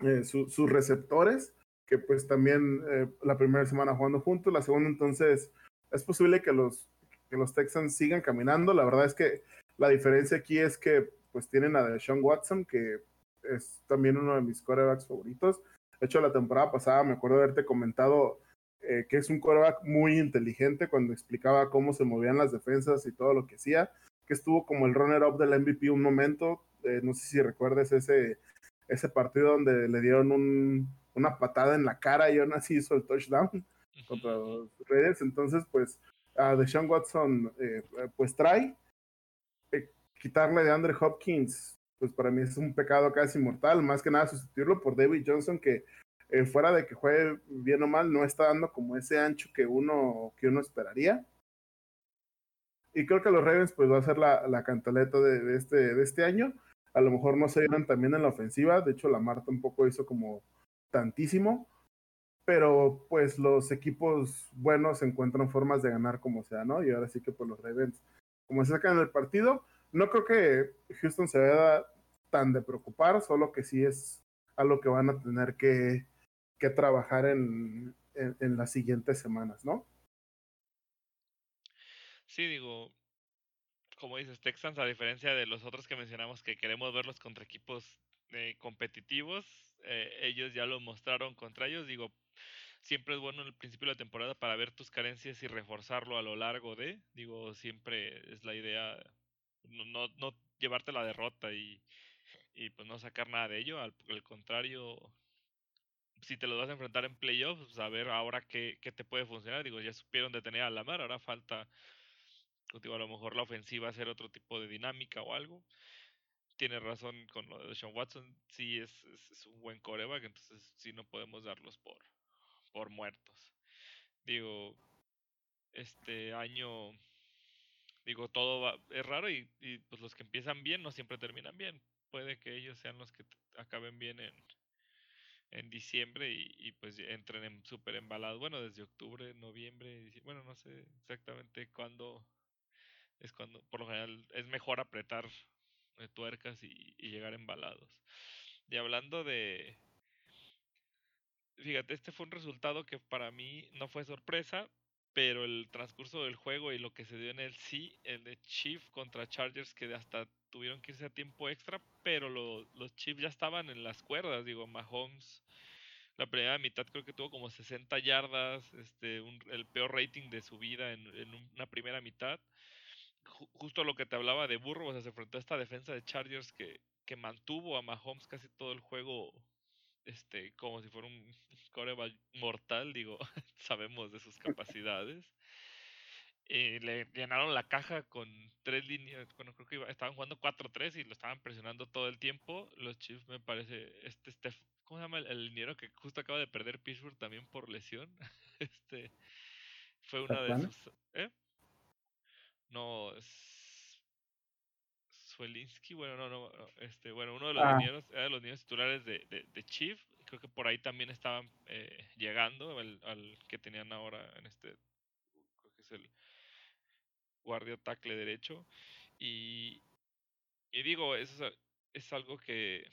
eh, sus receptores, que pues también eh, la primera semana jugando juntos, la segunda entonces es posible que los, que los Texans sigan caminando. La verdad es que la diferencia aquí es que pues tienen a Deshaun Watson, que es también uno de mis corebacks favoritos. De hecho, la temporada pasada me acuerdo de haberte comentado eh, que es un coreback muy inteligente cuando explicaba cómo se movían las defensas y todo lo que hacía, que estuvo como el runner-up del MVP un momento. no sé si recuerdes ese ese partido donde le dieron un, una patada en la cara y aún así hizo el touchdown contra los Raiders. Entonces, pues, a Deshaun Watson, eh, pues trae eh, quitarle de Andre Hopkins, pues para mí es un pecado casi mortal, más que nada sustituirlo por David Johnson, que eh, fuera de que juegue bien o mal, no está dando como ese ancho que uno, que uno esperaría. Y creo que los Ravens, pues, va a ser la, la cantaleta de, de, este, de este año a lo mejor no se dieron también en la ofensiva, de hecho la Marta tampoco hizo como tantísimo, pero pues los equipos buenos encuentran formas de ganar como sea, ¿no? Y ahora sí que pues los Ravens, como se sacan el partido, no creo que Houston se vea tan de preocupar, solo que sí es algo que van a tener que, que trabajar en, en, en las siguientes semanas, ¿no? Sí, digo, como dices, Texans, a diferencia de los otros que mencionamos que queremos verlos contra equipos eh, competitivos, eh, ellos ya lo mostraron contra ellos. Digo, siempre es bueno en el principio de la temporada para ver tus carencias y reforzarlo a lo largo de. Digo, siempre es la idea no, no, no llevarte la derrota y, y pues no sacar nada de ello. Al, contrario, si te lo vas a enfrentar en playoffs, pues a ver ahora qué, qué te puede funcionar. Digo, ya supieron detener a Lamar, ahora falta a lo mejor la ofensiva hacer otro tipo de dinámica o algo. Tiene razón con lo de Sean Watson, sí es, es, un buen coreback, entonces sí no podemos darlos por, por muertos. Digo, este año, digo, todo va, es raro y, pues los que empiezan bien no siempre terminan bien. Puede que ellos sean los que acaben bien en, en diciembre y, y pues entren en súper embalados. Bueno, desde octubre, noviembre, bueno, no sé exactamente cuándo es cuando por lo general es mejor apretar tuercas y, llegar embalados. Y hablando de... Fíjate, este fue un resultado que para mí no fue sorpresa, pero el transcurso del juego y lo que se dio en el sí, el de Chief contra Chargers, que hasta tuvieron que irse a tiempo extra, pero lo, los Chiefs ya estaban en las cuerdas, digo, Mahomes. La primera mitad creo que tuvo como 60 yardas, este, el peor rating de su vida en una primera mitad justo lo que te hablaba de Burro, o sea, se enfrentó a esta defensa de Chargers que, que mantuvo a Mahomes casi todo el juego este, como si fuera un coreback mortal, digo, sabemos de sus capacidades. Eh, le llenaron la caja con tres líneas, bueno, creo que estaban jugando 4-3 y lo estaban presionando todo el tiempo. Los Chiefs me parece, este, este ¿cómo se llama el, el que justo acaba de perder Pittsburgh también por lesión? este, fue una de sus... ¿eh? No, es... Swelinsky, bueno, no, no, este, bueno, uno de los ah. era de los niños titulares de, de, Chief, creo que por ahí también estaban eh, llegando al, al, que tenían ahora en este, creo que es el guardia tackle derecho, y, y digo, eso es, es algo que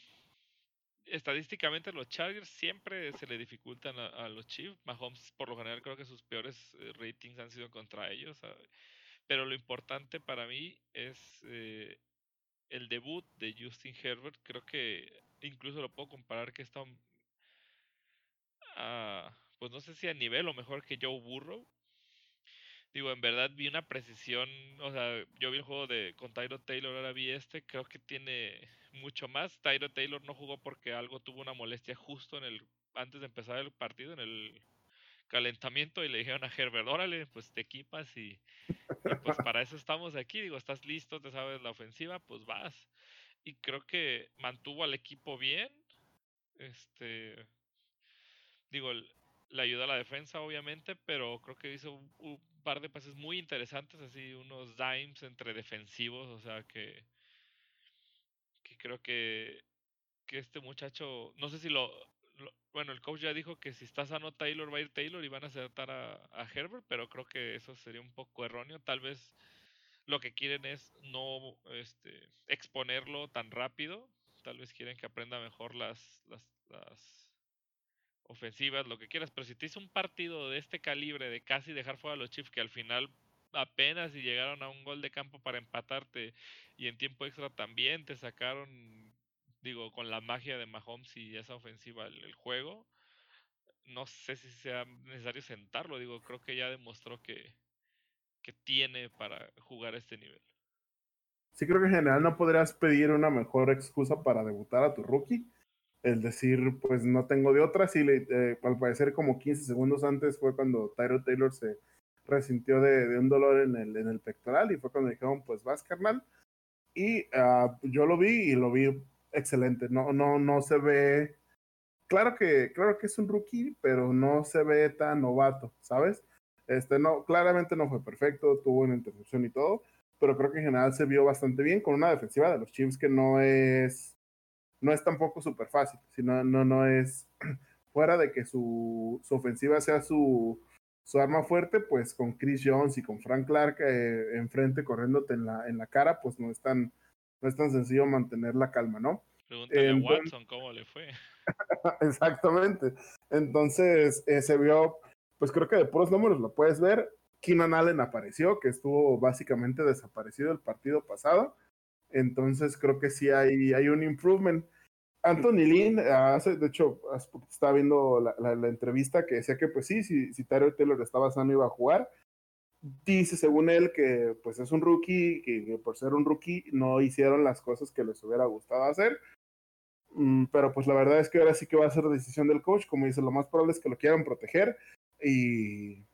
estadísticamente los Chargers siempre se le dificultan a, los Chiefs. Mahomes, por lo general, creo que sus peores eh, ratings han sido contra ellos. Pero lo importante para mí es eh, el debut de Justin Herbert. Creo que incluso lo puedo comparar que está, pues no sé si a nivel o mejor que Joe Burrow. Digo, en verdad vi una precisión, o sea, yo vi el juego de con Tyro Taylor, ahora vi este, creo que tiene mucho más. Tyro Taylor no jugó porque algo tuvo una molestia justo en el antes de empezar el partido, en el calentamiento, y le dijeron a Herbert, órale, pues te equipas y, pues para eso estamos aquí. Digo, estás listo, te sabes la ofensiva, pues vas. Y creo que mantuvo al equipo bien. Este. Digo, le ayuda a la defensa, obviamente, pero creo que hizo un, par de pases muy interesantes, así unos dimes entre defensivos, o sea que, que creo que, que este muchacho, no sé si lo, bueno, el coach ya dijo que si está sano Taylor va a ir Taylor y van a acertar a, Herbert, pero creo que eso sería un poco erróneo, tal vez lo que quieren es no este, exponerlo tan rápido, tal vez quieren que aprenda mejor las, las, las ofensivas, lo que quieras, pero si te hizo un partido de este calibre, de casi dejar fuera a los Chiefs, que al final apenas si llegaron a un gol de campo para empatarte y en tiempo extra también te sacaron, digo, con la magia de Mahomes y esa ofensiva el, juego, no sé si sea necesario sentarlo, digo, creo que ya demostró que, que tiene para jugar a este nivel. Sí, creo que en general no podrías pedir una mejor excusa para debutar a tu rookie el decir, pues no tengo de otra. Sí, eh, al parecer como 15 segundos antes fue cuando Tyro Taylor se resintió de, un dolor en el, en el pectoral y fue cuando dijeron, pues vas, carnal. Y ah, yo lo vi y lo vi excelente. No, no, no se ve. Claro que, claro que es un rookie, pero no se ve tan novato, ¿sabes? Este no, claramente no fue perfecto, tuvo una interrupción y todo, pero creo que en general se vio bastante bien con una defensiva de los Chiefs que no es no es tampoco súper fácil, sino no, no es fuera de que su, su ofensiva sea su, su, arma fuerte, pues con Chris Jones y con Frank Clark eh, enfrente corriéndote en la, en la cara, pues no es tan, no es tan sencillo mantener la calma, ¿no? Pregúntale a Watson cómo le fue. Exactamente. Entonces eh, se vio, pues creo que de puros números lo puedes ver. Keenan Allen apareció, que estuvo básicamente desaparecido el partido pasado. Entonces creo que sí hay, hay un improvement. Anthony Lynn, hace, de hecho, estaba viendo la, entrevista que decía que pues sí, si, si Taylor estaba sano iba a jugar. Dice, según él, que pues es un rookie, que, por ser un rookie no hicieron las cosas que les hubiera gustado hacer. Mm, pero pues la verdad es que ahora sí que va a ser decisión del coach. Como dice, lo más probable es que lo quieran proteger. Y,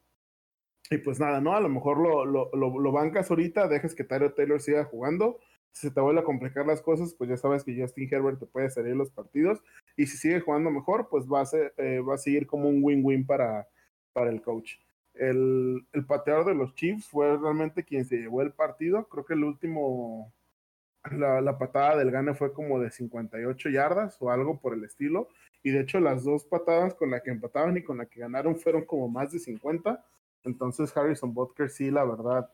y pues nada, ¿no? A lo mejor lo, lo, lo, bancas ahorita, dejas que Tyro Taylor siga jugando si se te vuelve a complicar las cosas, pues ya sabes que Justin Herbert te puede salir los partidos. Y si sigue jugando mejor, pues va a, ser, eh, va a seguir como un win-win para, para el coach. El, el, pateador de los Chiefs fue realmente quien se llevó el partido. Creo que el último, la, la, patada del gane fue como de 58 yardas o algo por el estilo. Y de hecho las dos patadas con la que empataban y con la que ganaron fueron como más de 50. Entonces Harrison Butker sí, la verdad,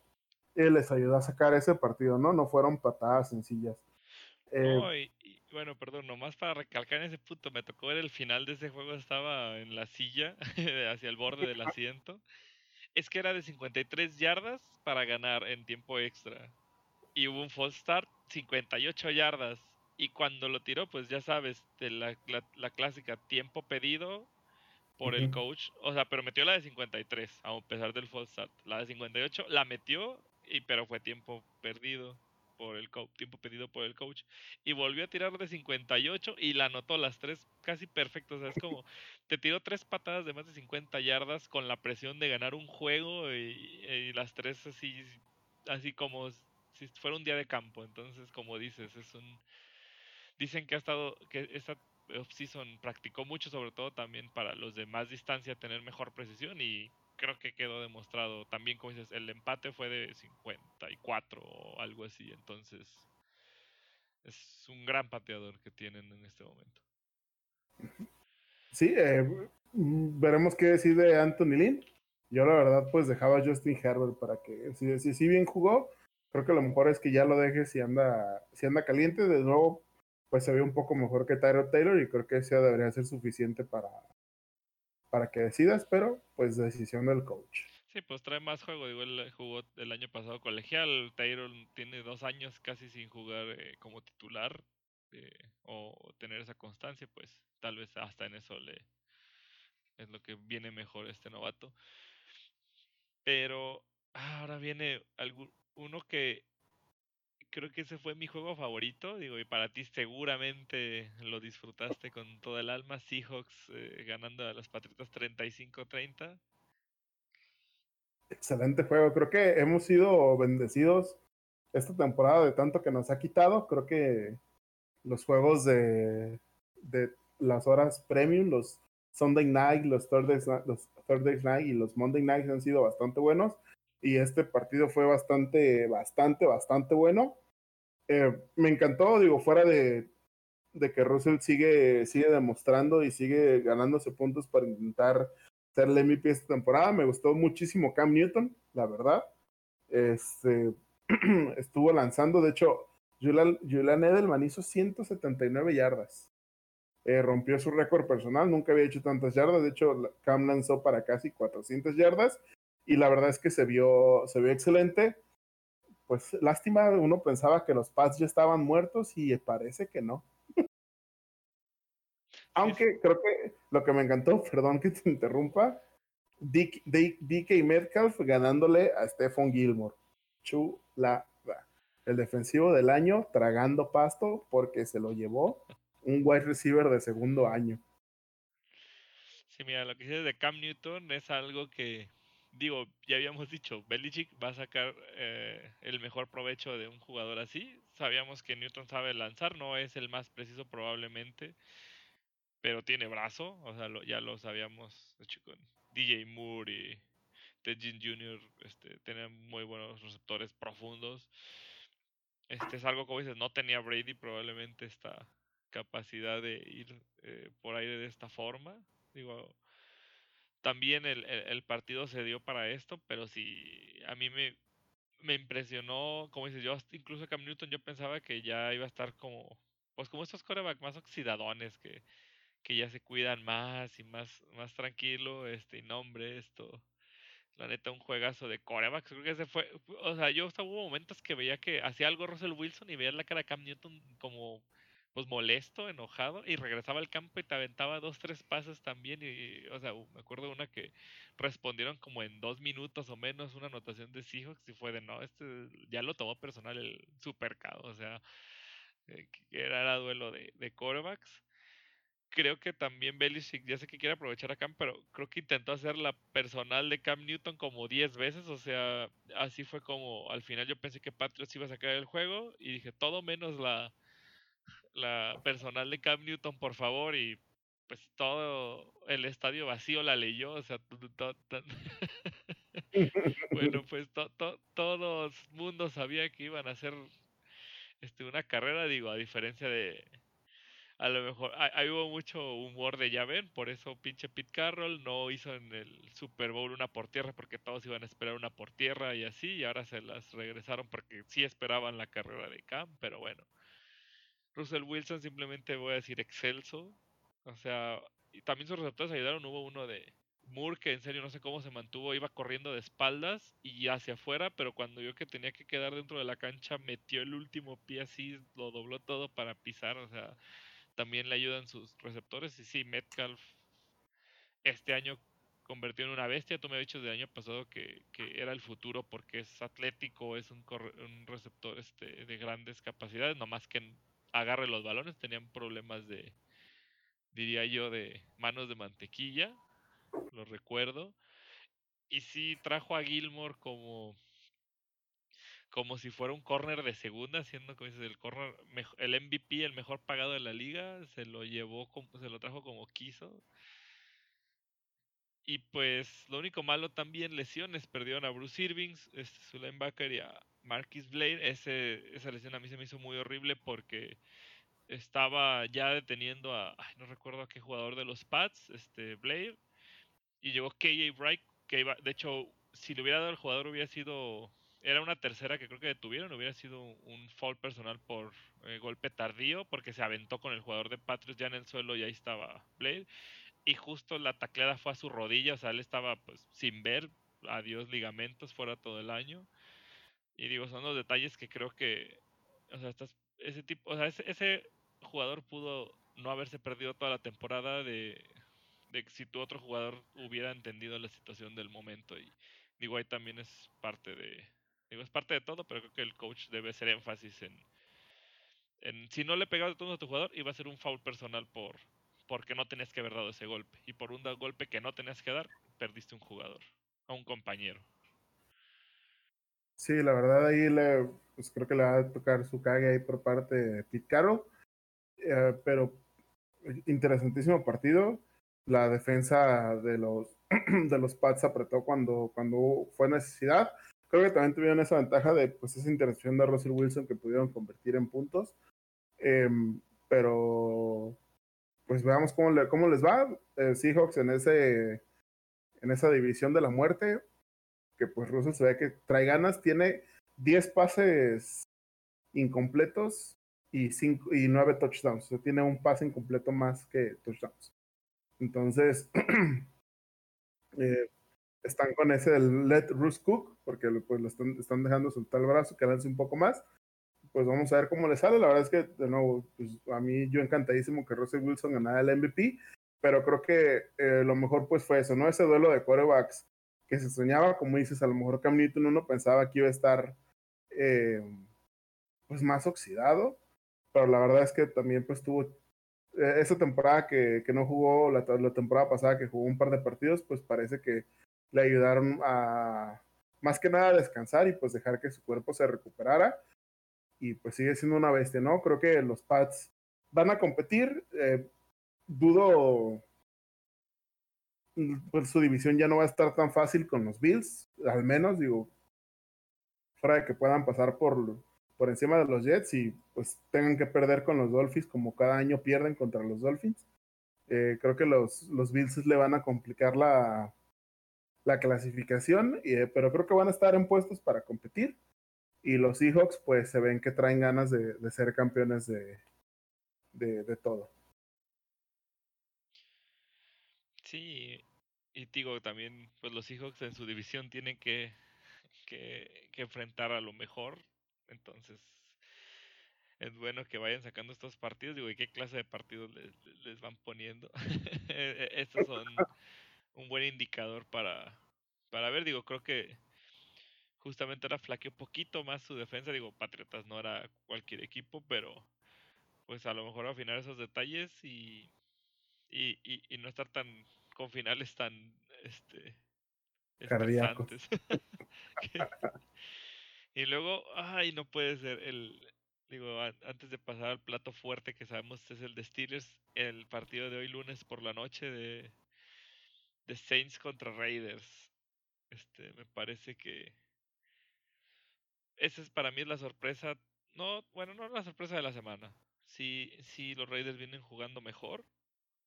les ayudó a sacar ese partido, ¿no? No fueron patadas sencillas. Eh, bueno, perdón, nomás para recalcar en ese punto, me tocó ver el final de ese juego, estaba en la silla, hacia el borde del asiento. Es que era de 53 yardas para ganar en tiempo extra. Y hubo un false start, 58 yardas. Y cuando lo tiró, pues ya sabes, de la, la, clásica tiempo pedido por el coach. O sea, pero metió la de 53, a pesar del false start. La de 58 la metió y, pero fue tiempo perdido por el tiempo pedido por el coach y volvió a tirar de 58 y la anotó las tres casi perfectas, o sea, es como te tiró tres patadas de más de 50 yardas con la presión de ganar un juego y, y las tres así así como si fuera un día de campo, entonces como dices, es un dicen que ha estado que esta offseason practicó mucho, sobre todo también para los de más distancia tener mejor precisión y creo que quedó demostrado. También, como dices, el empate fue de 54 o algo así, entonces es un gran pateador que tienen en este momento. Sí, eh, mm, veremos qué decide Anthony Lynn. Yo la verdad pues dejaba a Justin Herbert para que si, si, si bien jugó, creo que lo mejor es que ya lo dejes si anda, si anda caliente. De nuevo, pues se ve un poco mejor que Tyro Taylor y creo que eso debería ser suficiente para, para que decidas, pero pues decisión del coach. Sí, pues trae más juego. Digo, él jugó el año pasado colegial. Taylor tiene dos años casi sin jugar eh, como titular eh, o tener esa constancia, pues tal vez hasta en eso le es lo que viene mejor este novato. Pero ahora viene algún, uno que creo que ese fue mi juego favorito. Digo, y para ti seguramente lo disfrutaste con todo el alma. Seahawks eh, ganando a los Patriotas 35-30. Excelente juego. Creo que hemos sido bendecidos esta temporada de tanto que nos ha quitado. Creo que los juegos de, de las horas premium, los Sunday night, los Thursday, los Thursday night y los Monday night han sido bastante buenos y este partido fue bastante, bastante, bastante bueno. Eh, me encantó, digo, fuera de, de, que Russell sigue, sigue demostrando y sigue ganándose puntos para intentar ser el MVP esta temporada. Me gustó muchísimo Cam Newton, la verdad. Este, estuvo lanzando, de hecho, Julian, Julian Edelman hizo 179 yardas. Eh, rompió su récord personal, nunca había hecho tantas yardas, de hecho Cam lanzó para casi 400 yardas y la verdad es que se vio, se vio excelente. Pues lástima, uno pensaba que los Pats ya estaban muertos y parece que no. Aunque creo que lo que me encantó, perdón que te interrumpa, DK Metcalf ganándole a Stephon Gilmore. Chula. El defensivo del año tragando pasto porque se lo llevó un wide receiver de segundo año. Sí, mira, lo que dices de Cam Newton es algo que digo, ya habíamos dicho, Belichick va a sacar eh, el mejor provecho de un jugador así. Sabíamos que Newton sabe lanzar, no es el más preciso probablemente, pero tiene brazo, o sea, ya lo sabíamos, hecho, con DJ Moore y Ted Jr. Este, tenían muy buenos receptores profundos. Este es algo, como dices, no tenía Brady probablemente esta capacidad de ir eh, por aire de esta forma. Digo, también el, el, partido se dio para esto, pero sí, a mí me, me impresionó, como dices, yo incluso Cam Newton yo pensaba que ya iba a estar como, pues como estos corebacks más oxidadones que, que ya se cuidan más y más, más tranquilo, este, y nombre, esto, la neta, un juegazo de corebacks, creo que ese fue, o sea, yo hasta hubo momentos que veía que hacía algo Russell Wilson y veía la cara de Cam Newton como pues molesto, enojado, y regresaba al campo y te aventaba dos, tres pases también. Y, o sea, me acuerdo una que respondieron como en dos minutos o menos una anotación de Seahawks y fue de no, este ya lo tomó personal el supercado, o sea, eh, era, era, duelo de, de. Creo que también Belichick, ya sé que quiere aprovechar a Cam, pero creo que intentó hacer la personal de Cam Newton como 10 veces, o sea, así fue como al final yo pensé que Patriots iba a sacar el juego y dije todo menos la, la personal de Cam Newton, por favor, y pues todo el estadio vacío la leyó, o sea, bueno, pues todo el mundo sabía que iban a hacer este, una carrera, digo, a diferencia de, a lo mejor, ahí hubo mucho humor de ya ven, por eso pinche Pete Carroll no hizo en el Super Bowl una por tierra porque todos iban a esperar una por tierra y así, y ahora se las regresaron porque sí esperaban la carrera de Cam, pero bueno. Russell Wilson simplemente voy a decir excelso. O sea, y también sus receptores ayudaron. Hubo uno de Moore que en serio no sé cómo se mantuvo, iba corriendo de espaldas y hacia afuera, pero cuando vio que tenía que quedar dentro de la cancha, metió el último pie así, lo dobló todo para pisar. O sea, también le ayudan sus receptores. Y sí, Metcalf este año convirtió en una bestia. Tú me has dicho del año pasado que, que, era el futuro porque es atlético, es un, un receptor este, de grandes capacidades, nomás que agarre los balones. Tenían problemas de, diría yo, de manos de mantequilla, lo recuerdo. Y sí trajo a Gilmore como como si fuera un corner de segunda, siendo como dices, el corner, el MVP, el mejor pagado de la liga, se lo llevó, se lo trajo como quiso. Y pues lo único malo también, lesiones, perdieron a Bruce Irvings, este, su linebacker y a Marquis Blade. Ese, esa lesión a mí se me hizo muy horrible porque estaba ya deteniendo a, no recuerdo a qué jugador de los Pats, este Blade, y llegó KJ Wright, que iba, de hecho, si le hubiera dado el jugador hubiera sido era una tercera que creo que detuvieron, hubiera sido un foul personal por eh, golpe tardío, porque se aventó con el jugador de Patriots ya en el suelo y ahí estaba Blade. Y justo la tacleada fue a su rodilla, o sea, él estaba pues sin ver, adiós ligamentos, fuera todo el año. Y digo, son los detalles que creo que, o sea, ese tipo, o sea, ese, jugador pudo no haberse perdido toda la temporada de, de si tu otro jugador hubiera entendido la situación del momento. Y digo, ahí también es parte de, Digo, es parte de todo, pero creo que el coach debe hacer énfasis en, en si no le pegabas de todo a tu jugador, iba a ser un foul personal por porque no tenías que haber dado ese golpe. Y por un golpe que no tenías que dar, perdiste un jugador, a un compañero. Sí, la verdad ahí le, pues creo que le va a tocar su cague ahí por parte de Pete Carroll. Eh, pero interesantísimo partido. La defensa de los de los Pats apretó cuando, cuando fue necesidad creo que también tuvieron esa ventaja de pues esa interacción de Russell Wilson que pudieron convertir en puntos. Em, pero pues veamos cómo, le, cómo les va eh, Seahawks en ese en esa división de la muerte que pues Russell se ve que trae ganas tiene 10 pases incompletos y, cinco, y 9 touchdowns o sea, tiene un pase incompleto más que touchdowns entonces eh, están con ese del let Russ cook, porque pues lo están, están dejando soltar el brazo, que lance un poco más. Pues vamos a ver cómo le sale. La verdad es que, de nuevo, pues a mí yo encantadísimo que Russell Wilson ganara el MVP, pero creo que eh, lo mejor pues fue eso, ¿no? Ese duelo de quarterbacks que se soñaba, como dices, a lo mejor Cam Newton uno pensaba que iba a estar eh, pues más oxidado, pero la verdad es que también pues tuvo eh, esa temporada que, que no jugó, la, temporada pasada que jugó un par de partidos, pues parece que le ayudaron a más que nada a descansar y pues dejar que su cuerpo se recuperara. Y pues sigue siendo una bestia, ¿no? Creo que los Pats van a competir. Eh, dudo, pues su división ya no va a estar tan fácil con los Bills, al menos, digo, fuera de que puedan pasar por, por encima de los Jets y pues tengan que perder con los Dolphins como cada año pierden contra los Dolphins. Eh, creo que los, los Bills le van a complicar la, la clasificación, eh, pero creo que van a estar en puestos para competir. Y los Seahawks, pues se ven que traen ganas de, ser campeones de, de, todo. Sí, y digo también, pues los Seahawks en su división tienen que, que, enfrentar a lo mejor. Entonces, es bueno que vayan sacando estos partidos. Digo, ¿y qué clase de partidos les, les van poniendo? E, e, estos son un buen indicador para, para ver. Digo, creo que justamente era flaqueó poquito más su defensa. Digo, Patriotas no era cualquier equipo, pero pues a lo mejor afinar esos detalles y, y, y, no estar tan con finales tan este cardíacos. y luego, ay, no puede ser el digo, antes de pasar al plato fuerte que sabemos es el de Steelers, el partido de hoy lunes por la noche de de Saints contra Raiders. Este, me parece que esa es para mí la sorpresa. No, bueno, no la sorpresa de la semana. Sí, sí, los Raiders vienen jugando mejor.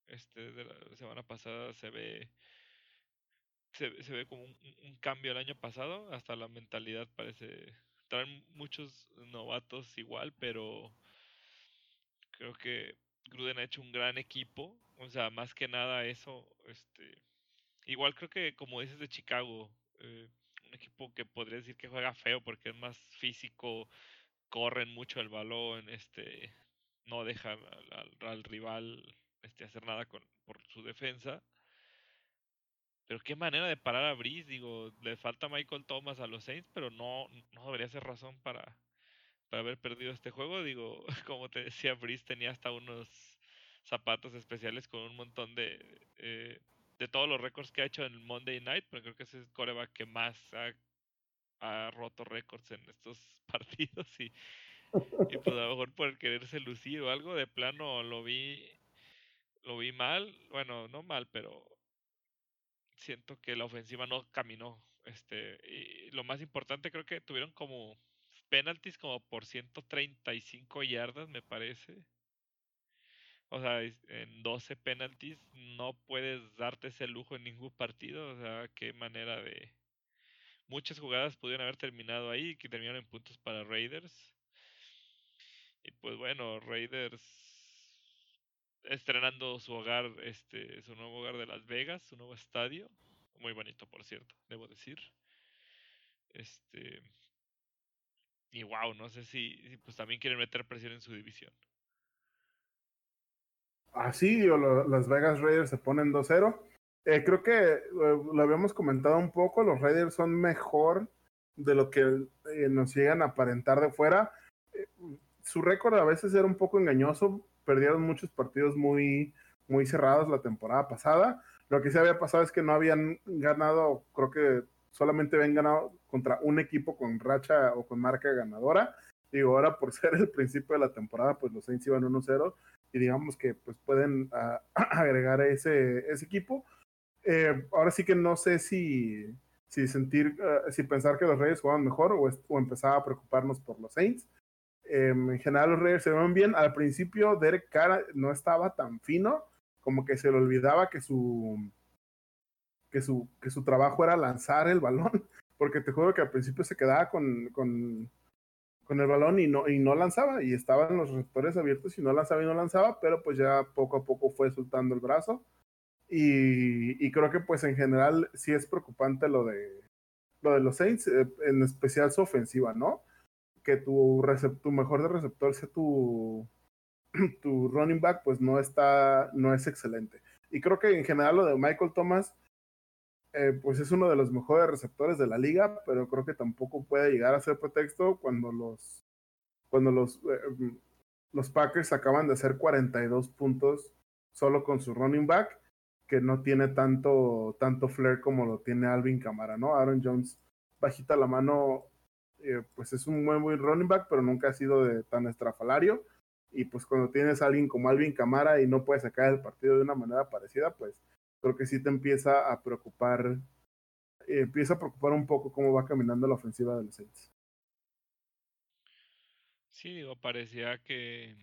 Este, de la semana pasada se ve se, se ve como un, cambio el año pasado. Hasta la mentalidad parece. Traen muchos novatos igual, pero creo que Gruden ha hecho un gran equipo. O sea, más que nada eso, este Igual creo que como dices de Chicago, eh, un equipo que podría decir que juega feo porque es más físico, corren mucho el balón, este, no dejan al, rival este, hacer nada con, por su defensa. pero qué manera de parar a Brice, digo, le falta Michael Thomas a los Saints, pero no, no debería ser razón para, para haber perdido este juego. Digo, como te decía, Brice tenía hasta unos zapatos especiales con un montón de, eh, de todos los récords que ha hecho en Monday Night, pero creo que ese es el coreback que más ha, ha roto récords en estos partidos y, y pues a lo mejor por quererse lucir o algo, de plano lo vi lo vi mal, bueno, no mal, pero siento que la ofensiva no caminó. Este, y lo más importante creo que tuvieron como penalties como por 135 yardas, me parece. O sea, en 12 penalties no puedes darte ese lujo en ningún partido. O sea, qué manera de... Muchas jugadas pudieron haber terminado ahí, que terminaron en puntos para Raiders. Y pues bueno, Raiders estrenando su hogar, este, su nuevo hogar de Las Vegas, su nuevo estadio. Muy bonito, por cierto, debo decir. Este. Y wow, no sé si, pues también quieren meter presión en su división. Así, o Las Vegas Raiders se ponen 2-0. Eh, creo que eh, lo habíamos comentado un poco, los Raiders son mejor de lo que eh, nos llegan a aparentar de fuera. Su récord a veces era un poco engañoso, perdieron muchos partidos muy, muy cerrados la temporada pasada. Lo que sí había pasado es que no habían ganado, creo que solamente habían ganado contra un equipo con racha o con marca ganadora. Digo, ahora por ser el principio de la temporada, pues los Saints iban 1-0 y digamos que pues pueden uh, agregar ese, ese equipo. Eh, ahora sí que no sé si, si sentir, uh, si pensar que los Reyes jugaban mejor o, empezar a preocuparnos por los Saints. Eh, en general los Raiders se ven bien. Al principio Derek Carr no estaba tan fino, como que se le olvidaba que su, que su, que su trabajo era lanzar el balón, porque te juro que al principio se quedaba con, con, con el balón y no, y no lanzaba, y estaban los receptores abiertos y no lanzaba y no lanzaba, pero pues ya poco a poco fue soltando el brazo. Y, y creo que pues en general sí es preocupante lo de, lo de los Saints, eh, en especial su ofensiva, ¿no? Que tu, tu mejor de receptor sea tu, running back, pues no está, no es excelente. Y creo que en general lo de Michael Thomas, eh, pues es uno de los mejores receptores de la liga, pero creo que tampoco puede llegar a ser pretexto cuando los, cuando los, eh, los Packers acaban de hacer 42 puntos solo con su running back, que no tiene tanto, tanto flair como lo tiene Alvin Camara, ¿no? Aaron Jones bajita la mano eh, pues es un muy buen running back, pero nunca ha sido de tan estrafalario. Y pues cuando tienes a alguien como Alvin Camara y no puedes sacar el partido de una manera parecida, pues creo que sí te empieza a preocupar, eh, empieza a preocupar un poco cómo va caminando la ofensiva de los Saints. Sí, digo, parecía que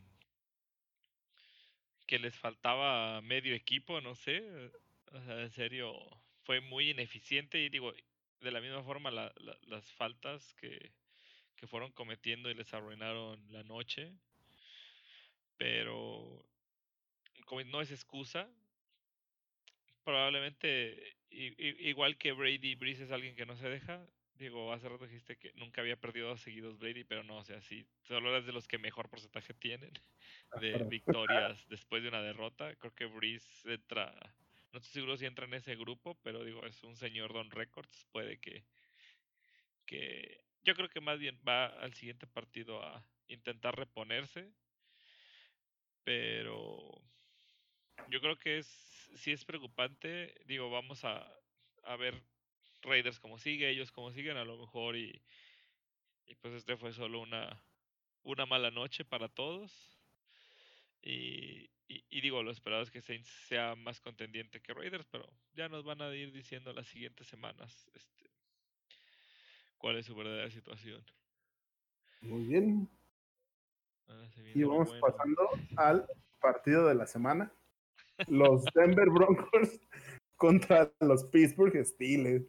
que les faltaba medio equipo, no sé, o sea, en serio, fue muy ineficiente y digo, de la misma forma la, la, las faltas que, que fueron cometiendo y les arruinaron la noche. Pero como no es excusa, probablemente igual que Brady, Breeze es alguien que no se deja. Digo, hace rato dijiste que nunca había perdido dos seguidos Brady, pero no, o sea, sí, solo es de los que mejor porcentaje tienen de victorias después de una derrota. Creo que Breeze entra no estoy seguro si entra en ese grupo, pero digo, es un señor Don Records. Puede que, que. Yo creo que más bien va al siguiente partido a intentar reponerse. Pero. Yo creo que es. Si es preocupante. Digo, vamos a, a ver Raiders como sigue, ellos como siguen, a lo mejor. Y, y pues este fue solo una, una mala noche para todos. Y, y, y, digo, lo esperado es que Saints sea más contendiente que Raiders, pero ya nos van a ir diciendo las siguientes semanas este, cuál es su verdadera situación. Muy bien. Y vamos bueno. pasando al partido de la semana. Los Denver Broncos contra los Pittsburgh Steelers.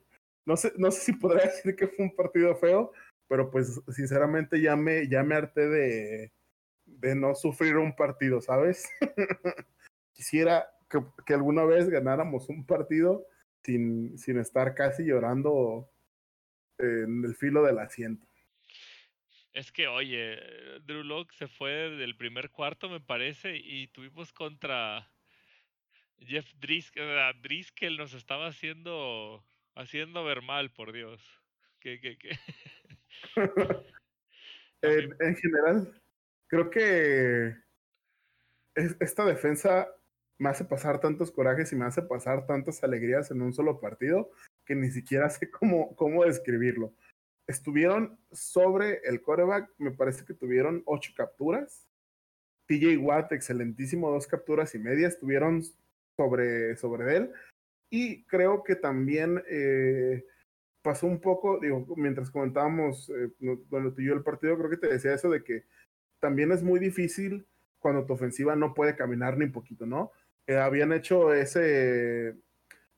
No sé, no sé si podría decir que fue un partido feo, pero pues sinceramente ya me, ya me harté de, de no sufrir un partido, ¿sabes? Quisiera que, que, alguna vez ganáramos un partido sin, sin estar casi llorando en el filo del asiento. Es que, oye, Drew Locke se fue del primer cuarto, me parece, y tuvimos contra Jeff Driscoll, Driscoll nos estaba haciendo haciendo ver mal, por Dios. ¿Qué, qué, qué? en, en, general, creo que esta defensa me hace pasar tantos corajes y me hace pasar tantas alegrías en un solo partido que ni siquiera sé cómo, cómo describirlo. Estuvieron sobre el coreback, me parece que tuvieron ocho capturas. TJ Watt, excelentísimo, dos capturas y media, estuvieron sobre, sobre él. Y creo que también eh, pasó un poco, digo, mientras comentábamos, eh, cuando tú y yo el partido, creo que te decía eso de que también es muy difícil cuando tu ofensiva no puede caminar ni poquito, ¿no? Eh, habían hecho ese,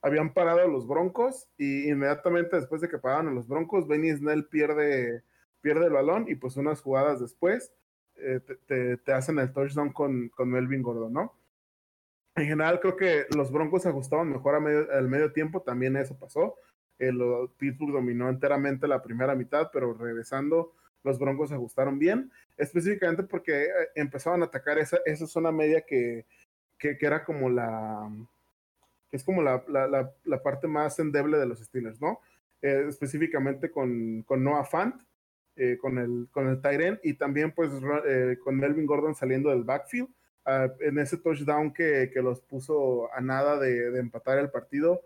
habían parado a los Broncos y inmediatamente después de que pararon a los Broncos, Benny Snell pierde, pierde el balón y pues unas jugadas después eh, te, hacen el touchdown con, con Melvin Gordon, ¿no? En general creo que los Broncos ajustaban mejor a medio, al medio tiempo, también eso pasó. El, Pittsburgh dominó enteramente la primera mitad, pero regresando los Broncos ajustaron bien, específicamente porque eh, empezaban a atacar esa, esa zona media que, que, era como la, que es como la, la, parte más endeble de los Steelers, ¿no? Eh, específicamente con, con Noah Fant, eh, con el, con el y también pues con Melvin Gordon saliendo del backfield. Uh, en ese touchdown que, que, los puso a nada de, empatar el partido,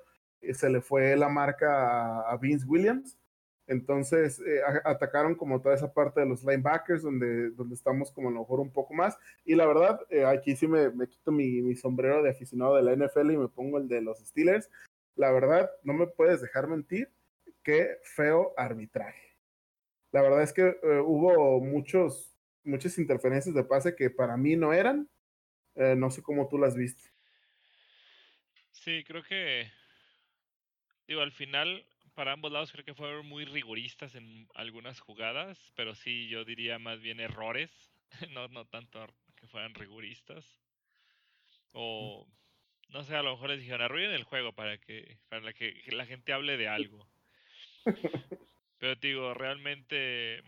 se le fue la marca a Vince Williams entonces eh, atacaron como toda esa parte de los linebackers donde, donde estamos como a lo mejor un poco más. Y la verdad, eh, aquí sí me, me quito mi, mi, sombrero de aficionado de la NFL y me pongo el de los Steelers. La verdad, no me puedes dejar mentir, qué feo arbitraje. La verdad es que eh, hubo muchos, muchas interferencias de pase que para mí no eran. no sé cómo tú las viste. Sí, creo que, digo, al final para ambos lados creo que fueron muy rigoristas en algunas jugadas, pero sí yo diría más bien errores, no, no tanto que fueran rigoristas. O no sé, a lo mejor les dijeron arruinen el juego para que para que la gente hable de algo. Pero digo, realmente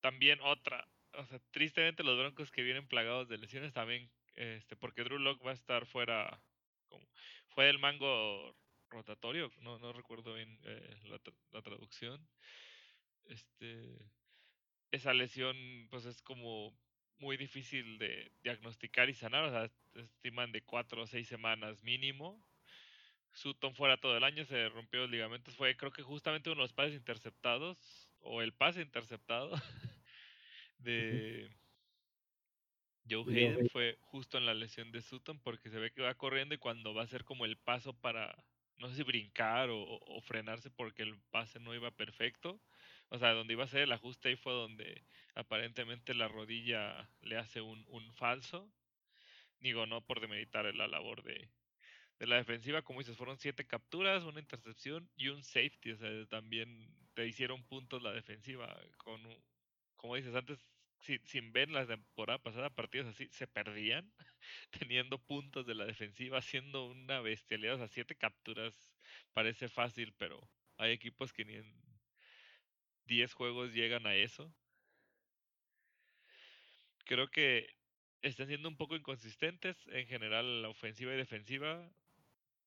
también otra, o sea, tristemente los Broncos que vienen plagados de lesiones también este porque Drew Locke va a estar fuera como fue el mango rotatorio, no, no recuerdo bien eh, la, la, traducción. Este, esa lesión pues es como muy difícil de diagnosticar y sanar, o sea, estiman de cuatro o seis semanas mínimo. Sutton fuera todo el año, se rompió los ligamentos, fue creo que justamente uno de los pases interceptados, o el pase interceptado de Joe Hayden fue justo en la lesión de Sutton porque se ve que va corriendo y cuando va a ser como el paso para no sé si brincar o, frenarse porque el pase no iba perfecto. O sea, donde iba a ser el ajuste ahí fue donde aparentemente la rodilla le hace un, un falso. Digo, no por demeritar la labor de, de la defensiva, como dices, fueron siete capturas, una intercepción y un safety. O sea, también te hicieron puntos la defensiva. Con, como dices antes, sin ver la temporada pasada partidos así, se perdían teniendo puntos de la defensiva, haciendo una bestialidad. O sea, siete capturas parece fácil, pero hay equipos que ni en 10 juegos llegan a eso. Creo que están siendo un poco inconsistentes en general la ofensiva y defensiva.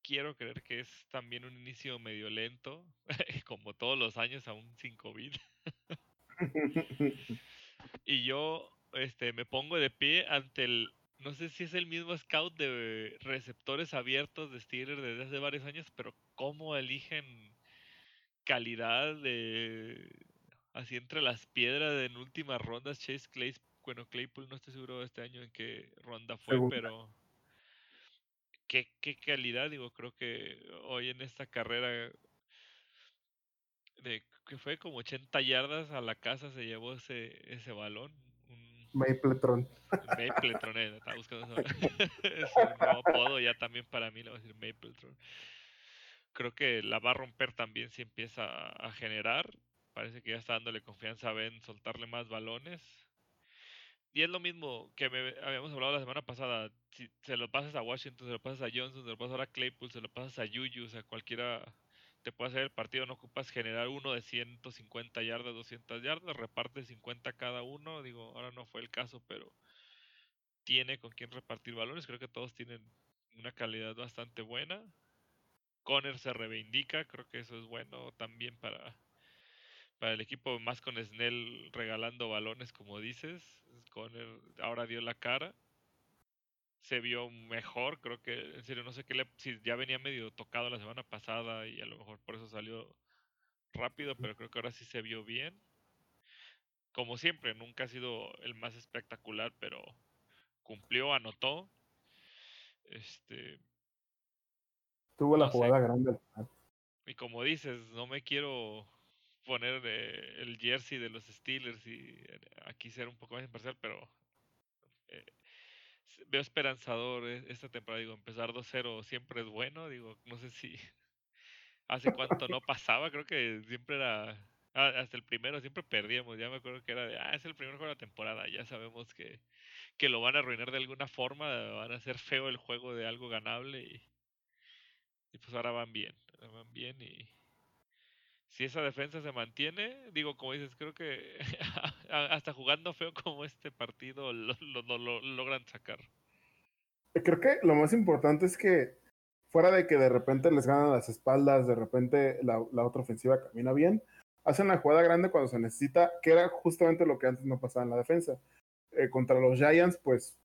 Quiero creer que es también un inicio medio lento, como todos los años, aún sin COVID. y yo este, me pongo de pie ante el, no sé si es el mismo scout de receptores abiertos de Steelers desde hace varios años, pero cómo eligen calidad de así entre las piedras en últimas rondas Chase Clay, bueno Claypool no estoy seguro de este año en qué ronda fue, pero qué, qué calidad, digo, creo que hoy en esta carrera de que fue como 80 yardas a la casa se llevó ese, ese balón. Un... Mapletron. Mapletron, eh, estaba buscando eso. es un nuevo apodo ya también para mí, le voy a decir Mapletron. Creo que la va a romper también si empieza a generar. Parece que ya está dándole confianza a Ben soltarle más balones. Y es lo mismo que me, habíamos hablado la semana pasada. Si se lo pasas a Washington, se lo pasas a Johnson, se lo pasas a Claypool, se lo pasas a Juju, o sea, cualquiera te puede hacer el partido, no ocupas generar uno de 150 yardas, 200 yardas, reparte 50 cada uno, digo, ahora no fue el caso, pero tiene con quién repartir balones, creo que todos tienen una calidad bastante buena. Conner se reivindica, creo que eso es bueno también para, para el equipo, más con Snell regalando balones, como dices. Conner ahora dio la cara. Se vio mejor, creo que, en serio, no sé qué le. Si ya venía medio tocado la semana pasada y a lo mejor por eso salió rápido, pero creo que ahora sí se vio bien. Como siempre, nunca ha sido el más espectacular, pero cumplió, anotó. Este. Tuvo la jugada grande. Y como dices, no me quiero poner eh, el jersey de los Steelers y eh, aquí ser un poco más imparcial, pero eh, veo esperanzador esta temporada. Digo, empezar 2-0 siempre es bueno. Digo, no sé si hace cuánto no pasaba, creo que siempre era ah, hasta el primero siempre perdíamos, ya me acuerdo que era de, ah, es el primer juego de la temporada, ya sabemos que, que lo van a arruinar de alguna forma, van a hacer feo el juego de algo ganable y, y pues ahora van bien, van bien y si esa defensa se mantiene, digo, como dices, creo que hasta jugando feo como este partido lo, lo, logran sacar. Creo que lo más importante es que fuera de que de repente les ganan las espaldas, de repente la, otra ofensiva camina bien, hacen la jugada grande cuando se necesita, que era justamente lo que antes no pasaba en la defensa. Eh, contra los Giants, pues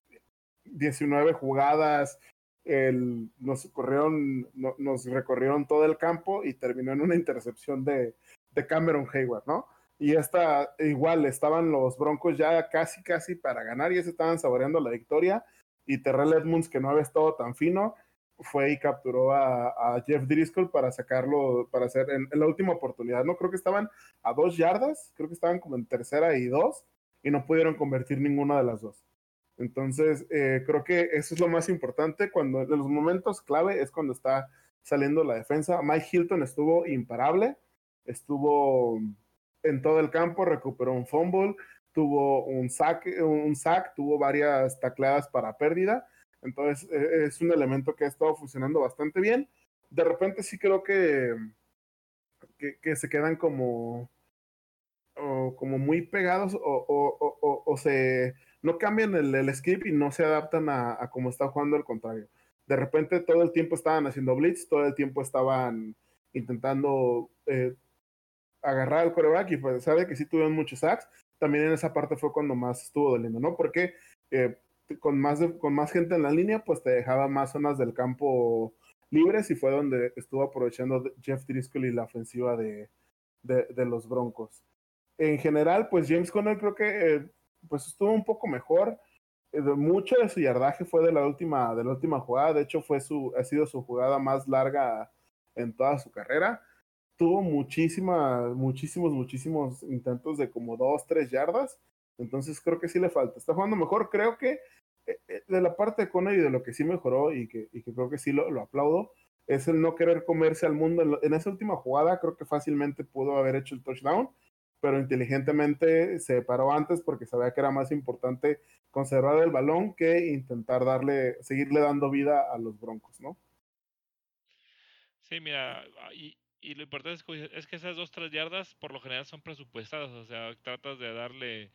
19 jugadas, nos, corrieron, nos recorrieron todo el campo y terminó en una intercepción de, de Cameron Hayward, ¿no? Y esta, igual, estaban los Broncos ya casi, casi para ganar, y se estaban saboreando la victoria. Y Terrell Edmonds, que no había estado tan fino, fue y capturó a, Jeff Driscoll para sacarlo, para hacer en, la última oportunidad, ¿no? Creo que estaban a dos yardas, creo que estaban como en tercera y dos, y no pudieron convertir ninguna de las dos. Entonces, eh, creo que eso es lo más importante. Cuando en los momentos clave es cuando está saliendo la defensa. Mike Hilton estuvo imparable, estuvo en todo el campo, recuperó un fumble, tuvo un sack, un tuvo varias tacleadas para pérdida. Entonces, e, es un elemento que ha estado funcionando bastante bien. De repente sí creo que, que, se quedan como, como muy pegados o, o se no cambian el, el, script y no se adaptan a, a cómo está jugando el contrario. De repente todo el tiempo estaban haciendo blitz, todo el tiempo estaban intentando eh, agarrar al coreback y pues sabe que sí tuvieron muchos sacks. También en esa parte fue cuando más estuvo doliendo, ¿no? Porque eh, con, más con más gente en la línea, pues te dejaba más zonas del campo libres y fue donde estuvo aprovechando Jeff Driscoll y la ofensiva de, de, de los Broncos. En general, pues James Conner creo que eh, pues estuvo un poco mejor. Eh, mucho de su yardaje fue de la última, de la última jugada. De hecho, fue su, ha sido su jugada más larga en toda su carrera. Tuvo muchísimas, muchísimos, muchísimos intentos de como dos, tres yardas. Entonces creo que sí le falta. Está jugando mejor. Creo que eh, eh, de la parte de Conner y de lo que sí mejoró y que, y que creo que sí lo, lo, aplaudo, es el no querer comerse al mundo. En, esa última jugada creo que fácilmente pudo haber hecho el touchdown pero inteligentemente se paró antes porque sabía que era más importante conservar el balón que intentar darle, seguirle dando vida a los Broncos, ¿no? Sí, mira, ah, y, y lo importante es que, esas dos, tres yardas por lo general son presupuestadas, o sea, tratas de darle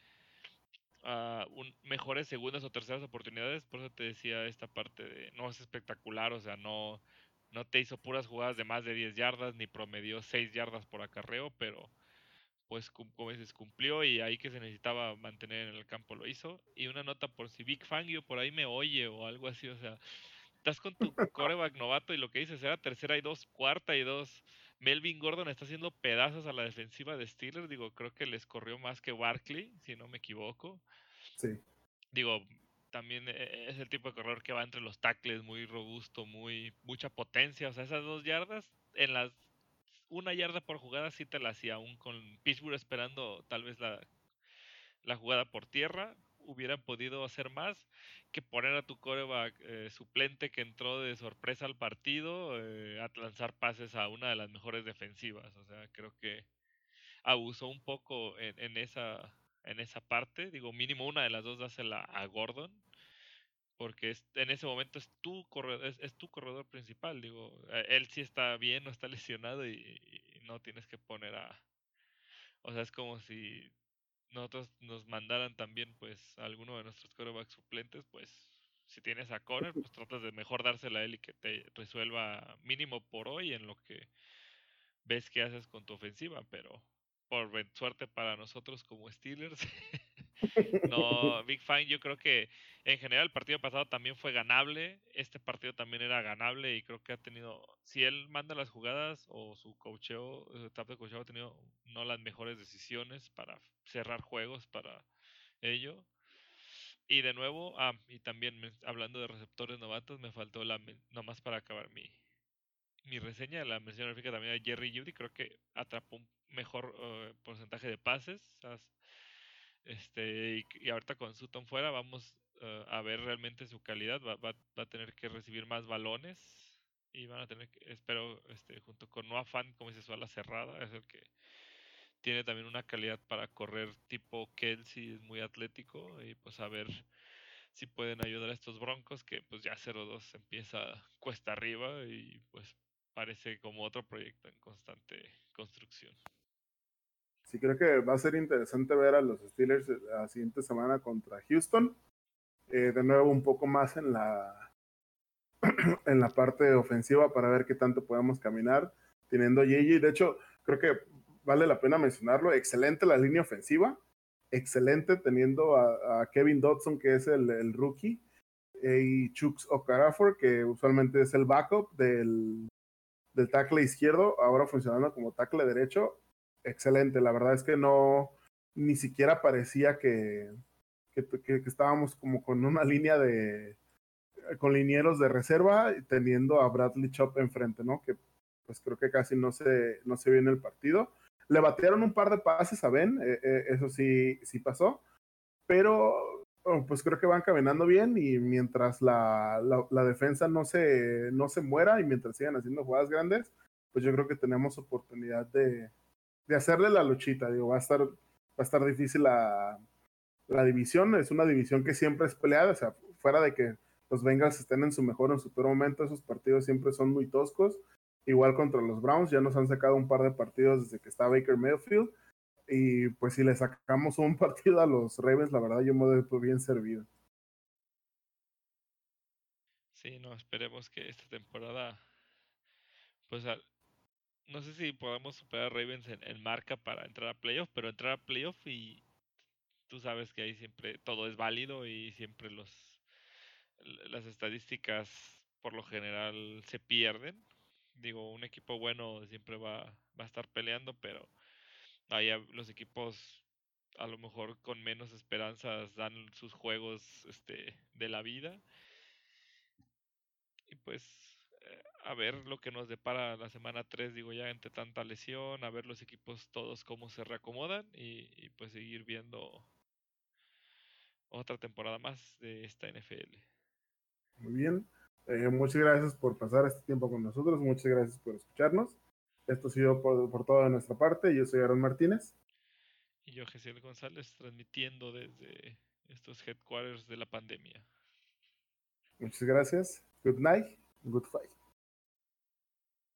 uh, un, mejores segundas o terceras oportunidades, por eso te decía esta parte de no es espectacular, o sea, no, no te hizo puras jugadas de más de 10 yardas, ni promedió 6 yardas por acarreo, pero pues como dices, cumplió y ahí que se necesitaba mantener en el campo lo hizo. Y una nota por si Big Fangio por ahí me oye o algo así, o sea, estás con tu coreback novato y lo que dices era tercera y dos, cuarta y dos. Melvin Gordon está haciendo pedazos a la defensiva de Steelers, digo, creo que les corrió más que Barkley, si no me equivoco. Sí. Digo, también e-, es el tipo de corredor que va entre los tackles, muy robusto, muy mucha potencia, o sea, esas dos yardas en las una yarda por jugada sí te la hacía, aún con Pittsburgh esperando tal vez la, la jugada por tierra, hubieran podido hacer más que poner a tu coreback eh, suplente que entró de sorpresa al partido eh, a lanzar pases a una de las mejores defensivas. O sea, creo que abusó un poco en, esa en esa parte. Digo, mínimo una de las dos dásela a Gordon porque en ese momento es tu corredor, es, tu corredor principal, digo, eh, él sí está bien, no está lesionado y, no tienes que poner a, o sea, es como si nosotros nos mandaran también pues a alguno de nuestros corebacks suplentes, pues si tienes a Conner, pues tratas de mejor dársela a él y que te resuelva mínimo por hoy en lo que ves que haces con tu ofensiva, pero por suerte para nosotros como Steelers, no, Big Fine, yo creo que en general el partido pasado también fue ganable, este partido también era ganable y creo que ha tenido, si él manda las jugadas o su coacheo, su etapa de coacheo ha tenido no las mejores decisiones para cerrar juegos para ello. Y de nuevo, ah, y también hablando de receptores novatos, me faltó la nomás para acabar mi, mi reseña, la mención también a Jerry Judy, creo que atrapó un mejor eh, porcentaje de pases. Este, y, ahorita con Sutton fuera vamos eh, a ver realmente su calidad. Va, va, va, a tener que recibir más balones y van a tener que, espero, este, junto con Noah Fan, como dice su ala cerrada, es el que tiene también una calidad para correr tipo Kelsey, es muy atlético y pues a ver si pueden ayudar a estos Broncos que pues ya 0-2 empieza cuesta arriba y pues parece como otro proyecto en constante construcción. Sí, creo que va a ser interesante ver a los Steelers la siguiente semana contra Houston. Eh, de nuevo, un poco más en la, en la parte ofensiva para ver qué tanto podemos caminar teniendo JJ. De hecho, creo que vale la pena mencionarlo. Excelente la línea ofensiva. Excelente teniendo a, Kevin Dodson, que es el, rookie, eh, y Chucks Okarafor, que usualmente es el backup del, del tackle izquierdo, ahora funcionando como tackle derecho, excelente. La verdad es que no, ni siquiera parecía que, que, estábamos como con una línea de, con linieros de reserva, teniendo a Bradley Chop enfrente, ¿no? Que pues creo que casi no se, no se vio en el partido. Le batearon un par de pases a Ben, eh, eh, eso sí, sí pasó, pero Oh, pues creo que van caminando bien y mientras la, la, defensa no se, no se muera y mientras sigan haciendo jugadas grandes, pues yo creo que tenemos oportunidad de, de hacerle la luchita. Digo, va a estar, va a estar difícil la, la división. Es una división que siempre es peleada, o sea, fuera de que los Bengals estén en su mejor o en su peor momento, esos partidos siempre son muy toscos. Igual contra los Browns, ya nos han sacado un par de partidos desde que está Baker Mayfield y pues si le sacamos un partido a los Ravens, la verdad yo me doy bien servido. Sí, no, esperemos que esta temporada, pues no sé si podamos superar a Ravens en, marca para entrar a playoff, pero entrar a playoff y tú sabes que ahí siempre todo es válido y siempre los las estadísticas por lo general se pierden. Digo, un equipo bueno siempre va, va a estar peleando, pero ahí los equipos a lo mejor con menos esperanzas dan sus juegos este, de la vida. Y pues a ver lo que nos depara la semana 3, digo ya, entre tanta lesión, a ver los equipos todos cómo se reacomodan y, pues seguir viendo otra temporada más de esta NFL. Muy bien, eh, muchas gracias por pasar este tiempo con nosotros, muchas gracias por escucharnos. Esto ha sido por, por toda nuestra parte. Yo soy Aaron Martínez. Y yo, Gesiel González, transmitiendo desde estos headquarters de la pandemia. Muchas gracias. Good night. Good fight.